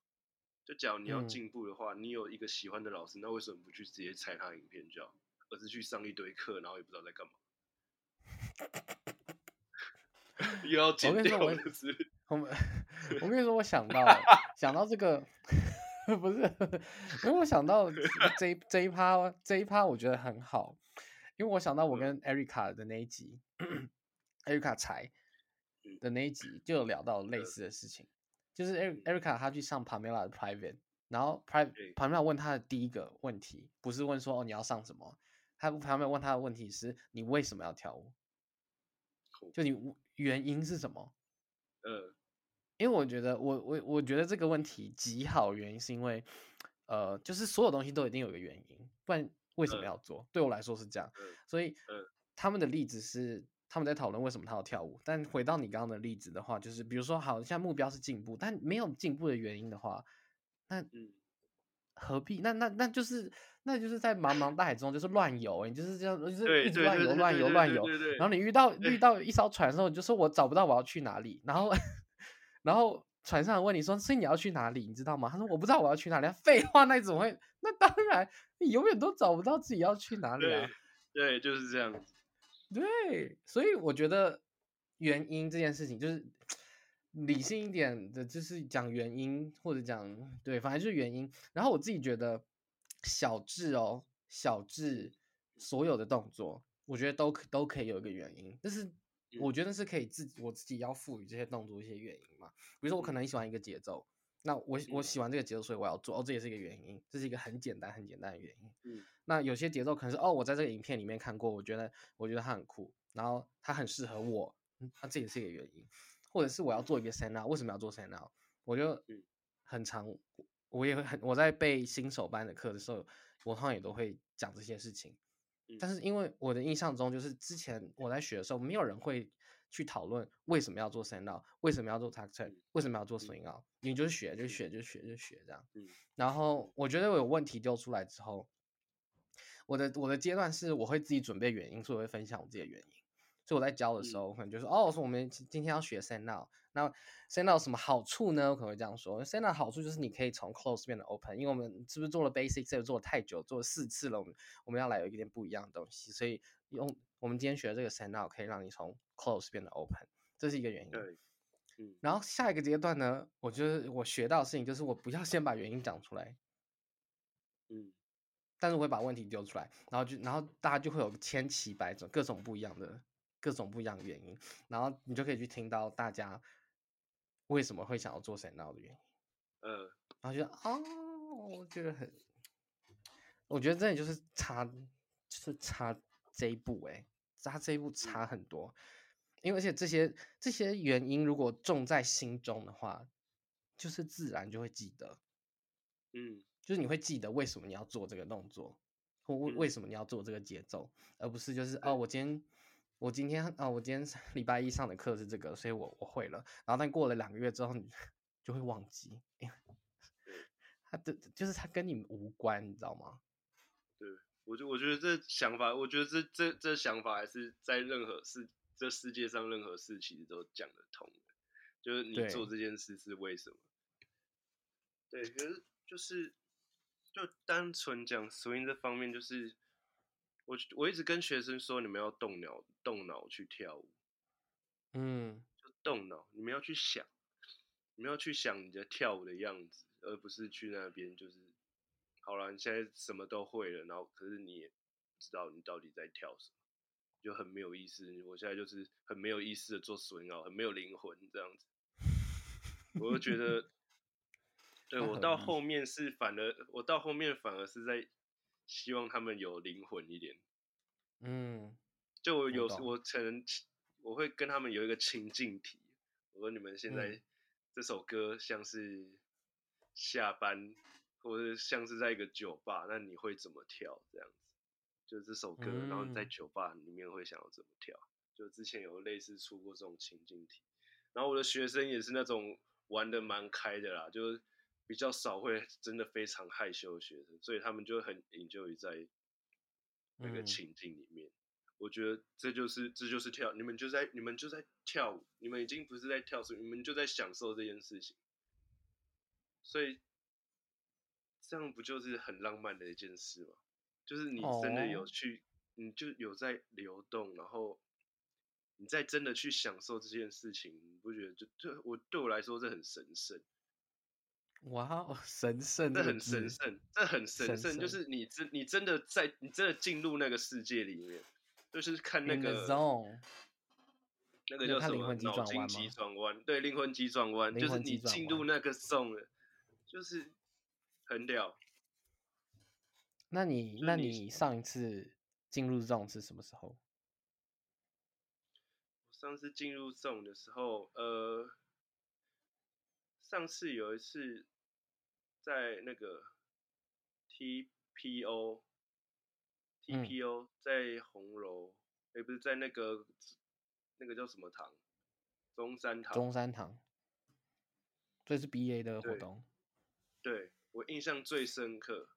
就假如你要进步的话，嗯、你有一个喜欢的老师，那为什么不去直接踩他影片教，而是去上一堆课，然后也不知道在干嘛？又要剪掉我是我们，我跟你说，我想到想到这个。不是，因为我想到这这一趴这一趴，我觉得很好，因为我想到我跟艾瑞卡的那一集，艾瑞卡才的那一集就有聊到类似的事情，就是艾艾瑞卡她去上 Pamela 的 private，然后 private Pamela 问她的第一个问题，不是问说哦你要上什么，她 Pamela 问她的问题是你为什么要跳舞，就你原因是什么？嗯。因为我觉得，我我我觉得这个问题极好，原因是因为，呃，就是所有东西都一定有个原因，不然为什么要做？对我来说是这样，所以他们的例子是他们在讨论为什么他要跳舞。但回到你刚刚的例子的话，就是比如说，好像目标是进步，但没有进步的原因的话，那何必？那那那就是那就是在茫茫大海中就是乱游，你就是这样，就是一直乱游乱游乱游，然后你遇到 遇到一艘船的时候，你就说我找不到我要去哪里，然后。然后船上问你说：“所以你要去哪里？你知道吗？”他说：“我不知道我要去哪里。”废话，那怎么会？那当然，你永远都找不到自己要去哪里啊。对，对，就是这样。对，所以我觉得原因这件事情，就是 理性一点的，就是讲原因或者讲对，反正就是原因。然后我自己觉得小智哦，小智所有的动作，我觉得都可都可以有一个原因，但是我觉得是可以自己我自己要赋予这些动作一些原因嘛。比如说我可能很喜欢一个节奏，那我我喜欢这个节奏，所以我要做，哦，这也是一个原因，这是一个很简单很简单的原因。嗯，那有些节奏可能是哦，我在这个影片里面看过，我觉得我觉得它很酷，然后它很适合我，那这也是一个原因。或者是我要做一个 stand out，为什么要做 stand out？我就很常，我也会很我在背新手班的课的时候，我好像也都会讲这些事情。但是因为我的印象中，就是之前我在学的时候，没有人会去讨论为什么要做 stand out，为什么要做 tuck turn，为什么要做 swing out，你就是学，就学，就学，就学这样。然后我觉得我有问题丢出来之后，我的我的阶段是我会自己准备原因，所以我会分享我自己的原因。所以我在教的时候，我可能就说哦，我说我们今天要学 stand out，那 stand out 有什么好处呢？我可能会这样说，stand out 好处就是你可以从 close 变得 open，因为我们是不是做了 basic set 做了太久，做了四次了，我们我们要来有一点不一样的东西，所以用我们今天学的这个 stand out 可以让你从 close 变得 open，这是一个原因。对，嗯。然后下一个阶段呢，我觉得我学到的事情就是我不要先把原因讲出来，嗯，但是我会把问题丢出来，然后就然后大家就会有千奇百种各种不一样的。各种不一样的原因，然后你就可以去听到大家为什么会想要做 stand out 的原因。嗯，然后觉得哦，我觉得很，我觉得真的就是差，就是差这一步哎，差这一步差很多，因为而且这些这些原因如果种在心中的话，就是自然就会记得，嗯，就是你会记得为什么你要做这个动作，或为为什么你要做这个节奏，而不是就是哦，我今天。我今天啊，我今天 礼拜一上的课是这个，所以我我会了。然后但过了两个月之后，你 就会忘记。他 的就是他跟你无关，你知道吗？对，我就我觉得这想法，我觉得这这这想法还是在任何事，这世界上任何事其实都讲得通的。就是你做这件事是为什么？对，对，可是就是就单纯讲 swing 这方面，就是。我我一直跟学生说，你们要动脑，动脑去跳舞，嗯，就动脑，你们要去想，你们要去想你的跳舞的样子，而不是去那边就是，好了，你现在什么都会了，然后可是你也不知道你到底在跳什么，就很没有意思。我现在就是很没有意思的做 swing out，很没有灵魂这样子，我就觉得，对，我到后面是反而，我到后面反而是在。希望他们有灵魂一点，嗯，就我有我，我可能我会跟他们有一个情境题，我说你们现在这首歌像是下班，或者像是在一个酒吧，那你会怎么跳？这样子，就这首歌，然后你在酒吧里面会想要怎么跳？就之前有类似出过这种情境题，然后我的学生也是那种玩的蛮开的啦，就是。比较少会真的非常害羞的学生，所以他们就很 enjoy 在那个情境里面。嗯、我觉得这就是这就是跳，你们就在你们就在跳舞，你们已经不是在跳，你们就在享受这件事情。所以这样不就是很浪漫的一件事吗？就是你真的有去，哦、你就有在流动，然后你在真的去享受这件事情，你不觉得就就我对我来说这很神圣。哇哦，神圣！这很神圣，这很神圣，神圣就是你真你真的在你真的进入那个世界里面，就是看那个那个叫什么脑筋急转弯，对，灵魂急转弯，就是你进入那个 zone 了，就是很屌。那你，你那你上一次进入 zone 是什么时候？上次进入 zone 的时候，呃。上次有一次，在那个 TPO，TPO、嗯、在红楼，也、欸、不是在那个那个叫什么堂，中山堂。中山堂，这是 BA 的活动。对，对我印象最深刻，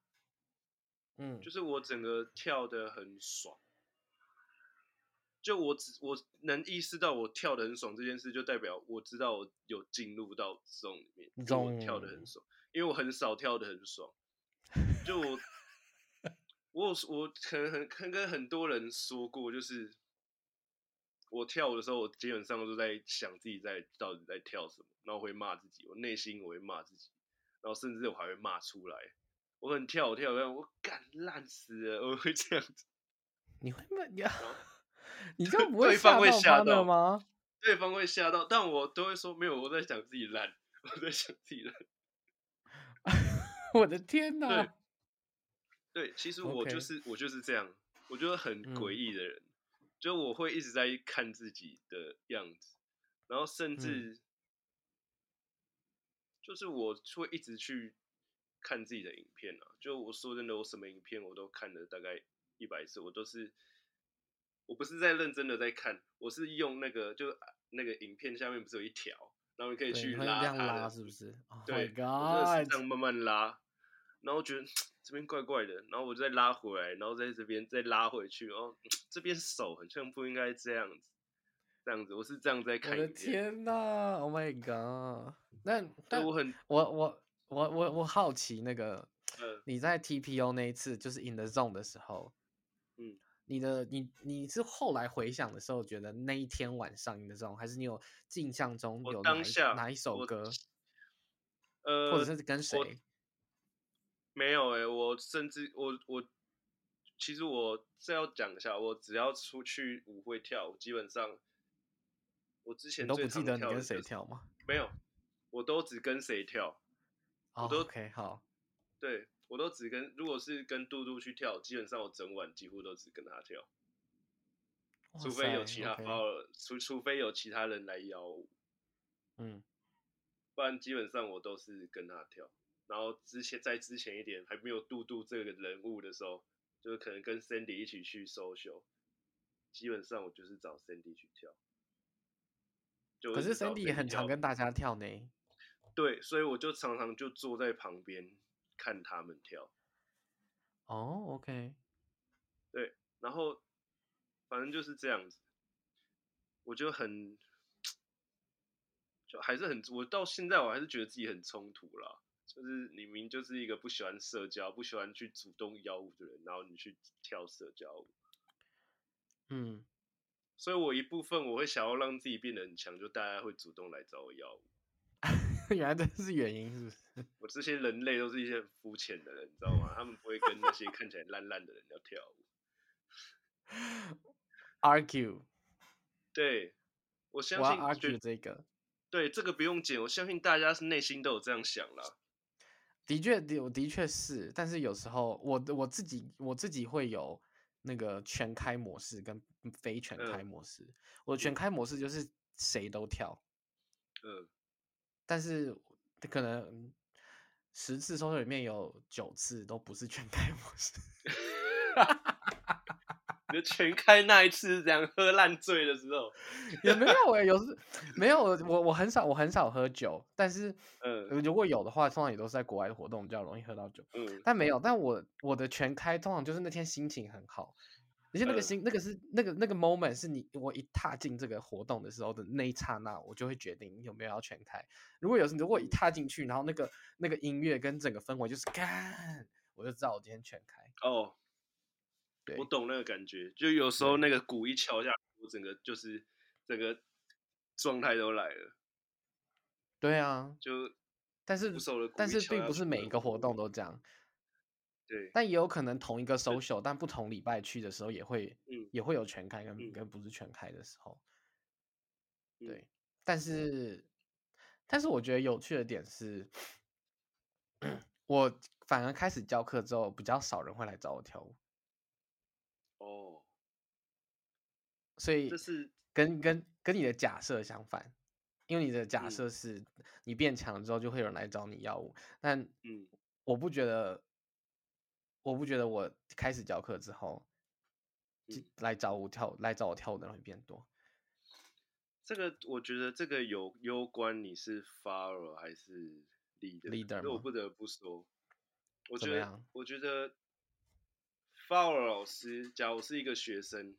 嗯，就是我整个跳的很爽。就我只我能意识到我跳的很爽这件事，就代表我知道我有进入到 zone 里面，我跳的很爽，因为我很少跳的很爽。就我 我我可能很跟跟很多人说过，就是我跳舞的时候，我基本上都在想自己在到底在跳什么，然后会骂自己，我内心我会骂自己，然后甚至我还会骂出来。我很跳，我跳，我我干烂死了，我会这样子。你会吗？你 你这样不会吓到吗？对方会吓到，但我都会说没有，我在想自己烂，我在想自己烂。我的天哪！对，对，其实我就是.我就是这样，我觉得很诡异的人、嗯，就我会一直在看自己的样子，然后甚至、嗯、就是我会一直去看自己的影片啊。就我说真的，我什么影片我都看了大概一百次，我都是。我不是在认真的在看，我是用那个就那个影片下面不是有一条，然后你可以去拉它，拉是不是？对，oh、God 这样慢慢拉，然后觉得 这边怪怪的，然后我就再拉回来，然后在这边再拉回去，然后 这边手好像不应该这样子，这样子，我是这样在看。我的天哪！Oh my God！那但我很我我我我我好奇那个、呃、你在 TPO 那一次就是 In the Zone 的时候，嗯。你的你你是后来回想的时候，觉得那一天晚上你的这种，还是你有印象中有哪一哪一首歌？呃，或者是跟谁？没有哎、欸，我甚至我我其实我这要讲一下，我只要出去舞会跳舞，基本上我之前都不记得你跟谁跳吗？没有，我都只跟谁跳。Oh, 我都 OK 好，对。我都只跟，如果是跟嘟嘟去跳，基本上我整晚几乎都只跟他跳，除非有其他哦，除.除非有其他人来邀我，嗯，不然基本上我都是跟他跳。然后之前在之前一点还没有杜杜这个人物的时候，就是可能跟 Sandy 一起去 social，基本上我就是找 Sandy 去跳。就可是 Sandy 也很常跟大家跳呢。对，所以我就常常就坐在旁边。看他们跳，哦、oh，OK，对，然后反正就是这样子，我就很，就还是很，我到现在我还是觉得自己很冲突啦。就是你明明就是一个不喜欢社交、不喜欢去主动邀舞的人，然后你去跳社交舞，嗯，所以我一部分我会想要让自己变得很强，就大家会主动来找我邀舞。原来这是原因，是不是？我这些人类都是一些很肤浅的人，你知道吗？他们不会跟那些看起来烂烂的人要跳舞。Argue，对，我相信我 argue 这个，对这个不用剪，我相信大家是内心都有这样想啦。的确，的我的确是，但是有时候我我自己我自己会有那个全开模式跟非全开模式。嗯、我全开模式就是谁都跳，嗯。但是可能十次搜索里面有九次都不是全开模式。你的全开那一次是这样喝烂醉的时候？也没有哎、欸，有时没有我我很少我很少喝酒，但是嗯，如果有的话，通常也都是在国外的活动比较容易喝到酒。嗯，但没有，但我我的全开通常就是那天心情很好。而且那个心、呃，那个是那个那个 moment，是你我一踏进这个活动的时候的那一刹那，我就会决定有没有要全开。如果有时如果一踏进去，然后那个那个音乐跟整个氛围就是干，我就知道我今天全开。哦，对，我懂那个感觉。就有时候那个鼓一敲下，我整个就是整个状态都来了。对啊，就但是但是并不是每一个活动都这样。对，但也有可能同一个 social，但不同礼拜去的时候也会，嗯、也会有全开跟、嗯、跟不是全开的时候。对，嗯、但是但是我觉得有趣的点是，我反而开始教课之后，比较少人会来找我跳舞。哦，所以是跟跟跟你的假设相反，因为你的假设是你变强之后就会有人来找你要舞，但嗯，我不觉得。我不觉得我开始教课之后，来找我跳、嗯、来找我跳舞的人会变多。这个我觉得这个有攸关你是 follower 还是 leader，leader 吗？我不得不说，我觉得我觉得 follower 老师，假如我是一个学生，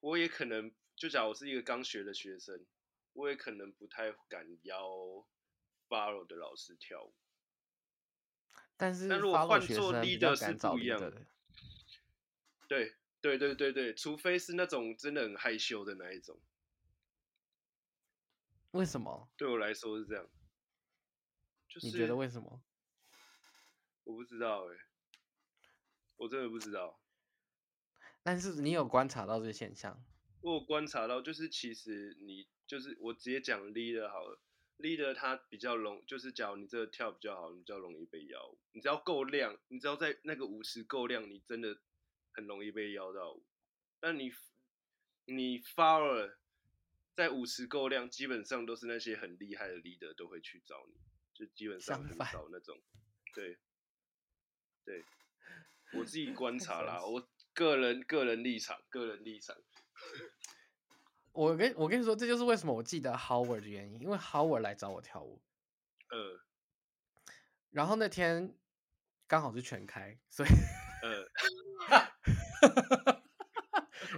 我也可能就假如我是一个刚学的学生，我也可能不太敢邀 follow 的老师跳舞。但是，但如果换做 leader 是不一样的。对，对，对，对，对，除非是那种真的很害羞的那一种。为什么？对我来说是这样。就是、你觉得为什么？我不知道哎、欸，我真的不知道。但是你有观察到这个现象？我有观察到，就是其实你就是我直接讲 leader 好了，leader 他比较容，就是假如你这个跳比较好，你比较容易被邀。你只要够亮，你只要在那个舞池够亮，你真的很容易被邀到。但你你 follower 在舞池够亮，基本上都是那些很厉害的 leader 都会去找你，就基本上很少那种。对，对，我自己观察啦，我个人个人立场，个人立场。我跟我跟你说，这就是为什么我记得 Howard 的原因，因为 Howard 来找我跳舞。呃，然后那天刚好是全开，所以呃，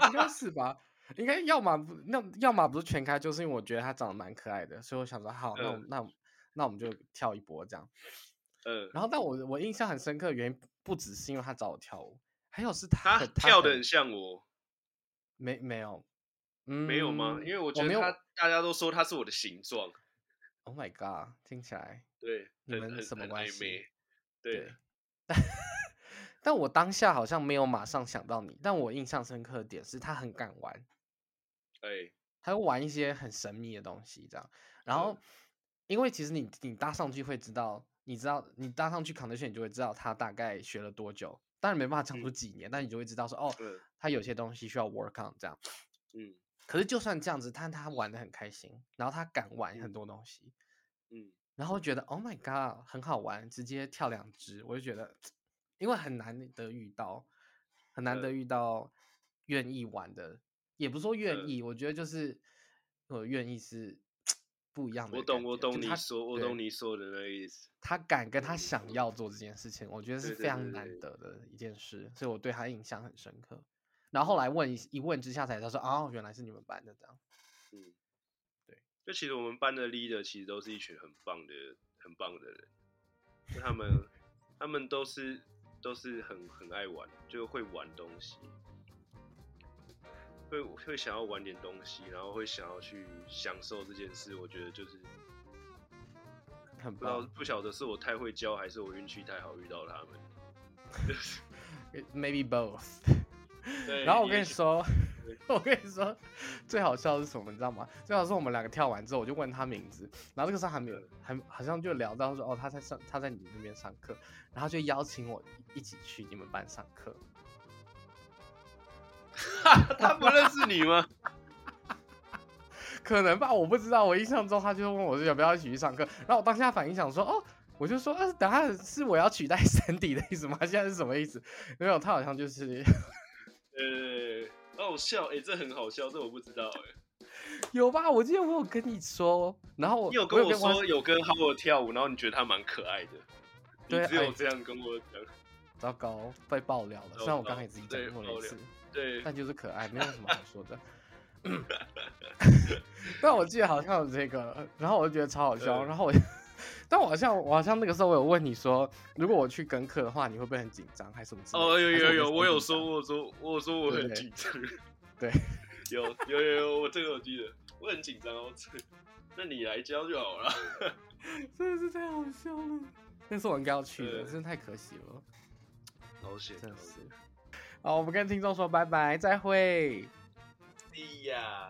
应该是吧？应该要么不那要么不是全开，就是因为我觉得他长得蛮可爱的，所以我想说好，那我、呃、那那我们就跳一波这样。呃，然后但我我印象很深刻的原因不只是因为他找我跳舞，还有是他他跳的很像我。没没有，嗯，没有吗？因为我觉得他大家都说他是我的形状。Oh my god，听起来对你们什么关系？对，对 但但我当下好像没有马上想到你，但我印象深刻的点是他很敢玩，哎、欸，他会玩一些很神秘的东西，这样。然后，因为其实你你搭上去会知道，你知道你搭上去 condition 你就会知道他大概学了多久。当然没办法讲出几年，嗯、但你就会知道说，哦，嗯、他有些东西需要 work on 这样。嗯。可是就算这样子，但他玩的很开心，然后他敢玩很多东西。嗯。然后觉得 Oh my God，很好玩，直接跳两支，我就觉得，因为很难得遇到，很难得遇到愿意玩的，嗯、也不说愿意，嗯、我觉得就是我愿意是。不一样的，我懂，我懂你说，他我懂你说的那个意思。他敢跟他想要做这件事情，我觉得是非常难得的一件事，所以我对他印象很深刻。然后后来问一一问之下才知道说，哦，原来是你们班的这样。嗯，对。就其实我们班的 leader 其实都是一群很棒的、很棒的人，就他们 他们都是都是很很爱玩，就会玩东西。会会想要玩点东西，然后会想要去享受这件事。我觉得就是很不知道，不晓得是我太会教，还是我运气太好遇到他们。Maybe both 对。然后我跟你说，我跟你说，最好笑的是什么，你知道吗？最好是我们两个跳完之后，我就问他名字，然后这个时候还没有，还好像就聊到说，哦，他在上，他在你那边上课，然后就邀请我一起去你们班上课。他不认识你吗？可能吧，我不知道。我印象中，他就问我说要不要一起去上课。然后我当下反应想说，哦，我就说，呃，等下是我要取代 Sandy 的意思吗？现在是什么意思？没有，他好像就是，呃，好笑，哎、欸，这很好笑，这我不知道，哎，有吧？我记得我有跟你说，然后你有跟我说有跟，有跟 Howard 跳舞，然后你觉得他蛮可爱的，对，只有这样跟我讲。糟糕，被爆料了。虽然我刚才也自己讲过了一次。对，但就是可爱，没有什么好说的。但我记得好像有这个，然后我就觉得超好笑。然后我，但我好像我好像那个时候我有问你说，如果我去跟课的话，你会不会很紧张，还是什么？哦，有有有，我有说，我有说，我有说我很紧张。对，有有有有，我这个我记得，我很紧张哦。那你来教就好了。真的是太好笑了，那是我应该要去的，真的太可惜了。好险，真的是。好，我们跟听众说拜拜，再会。哎呀。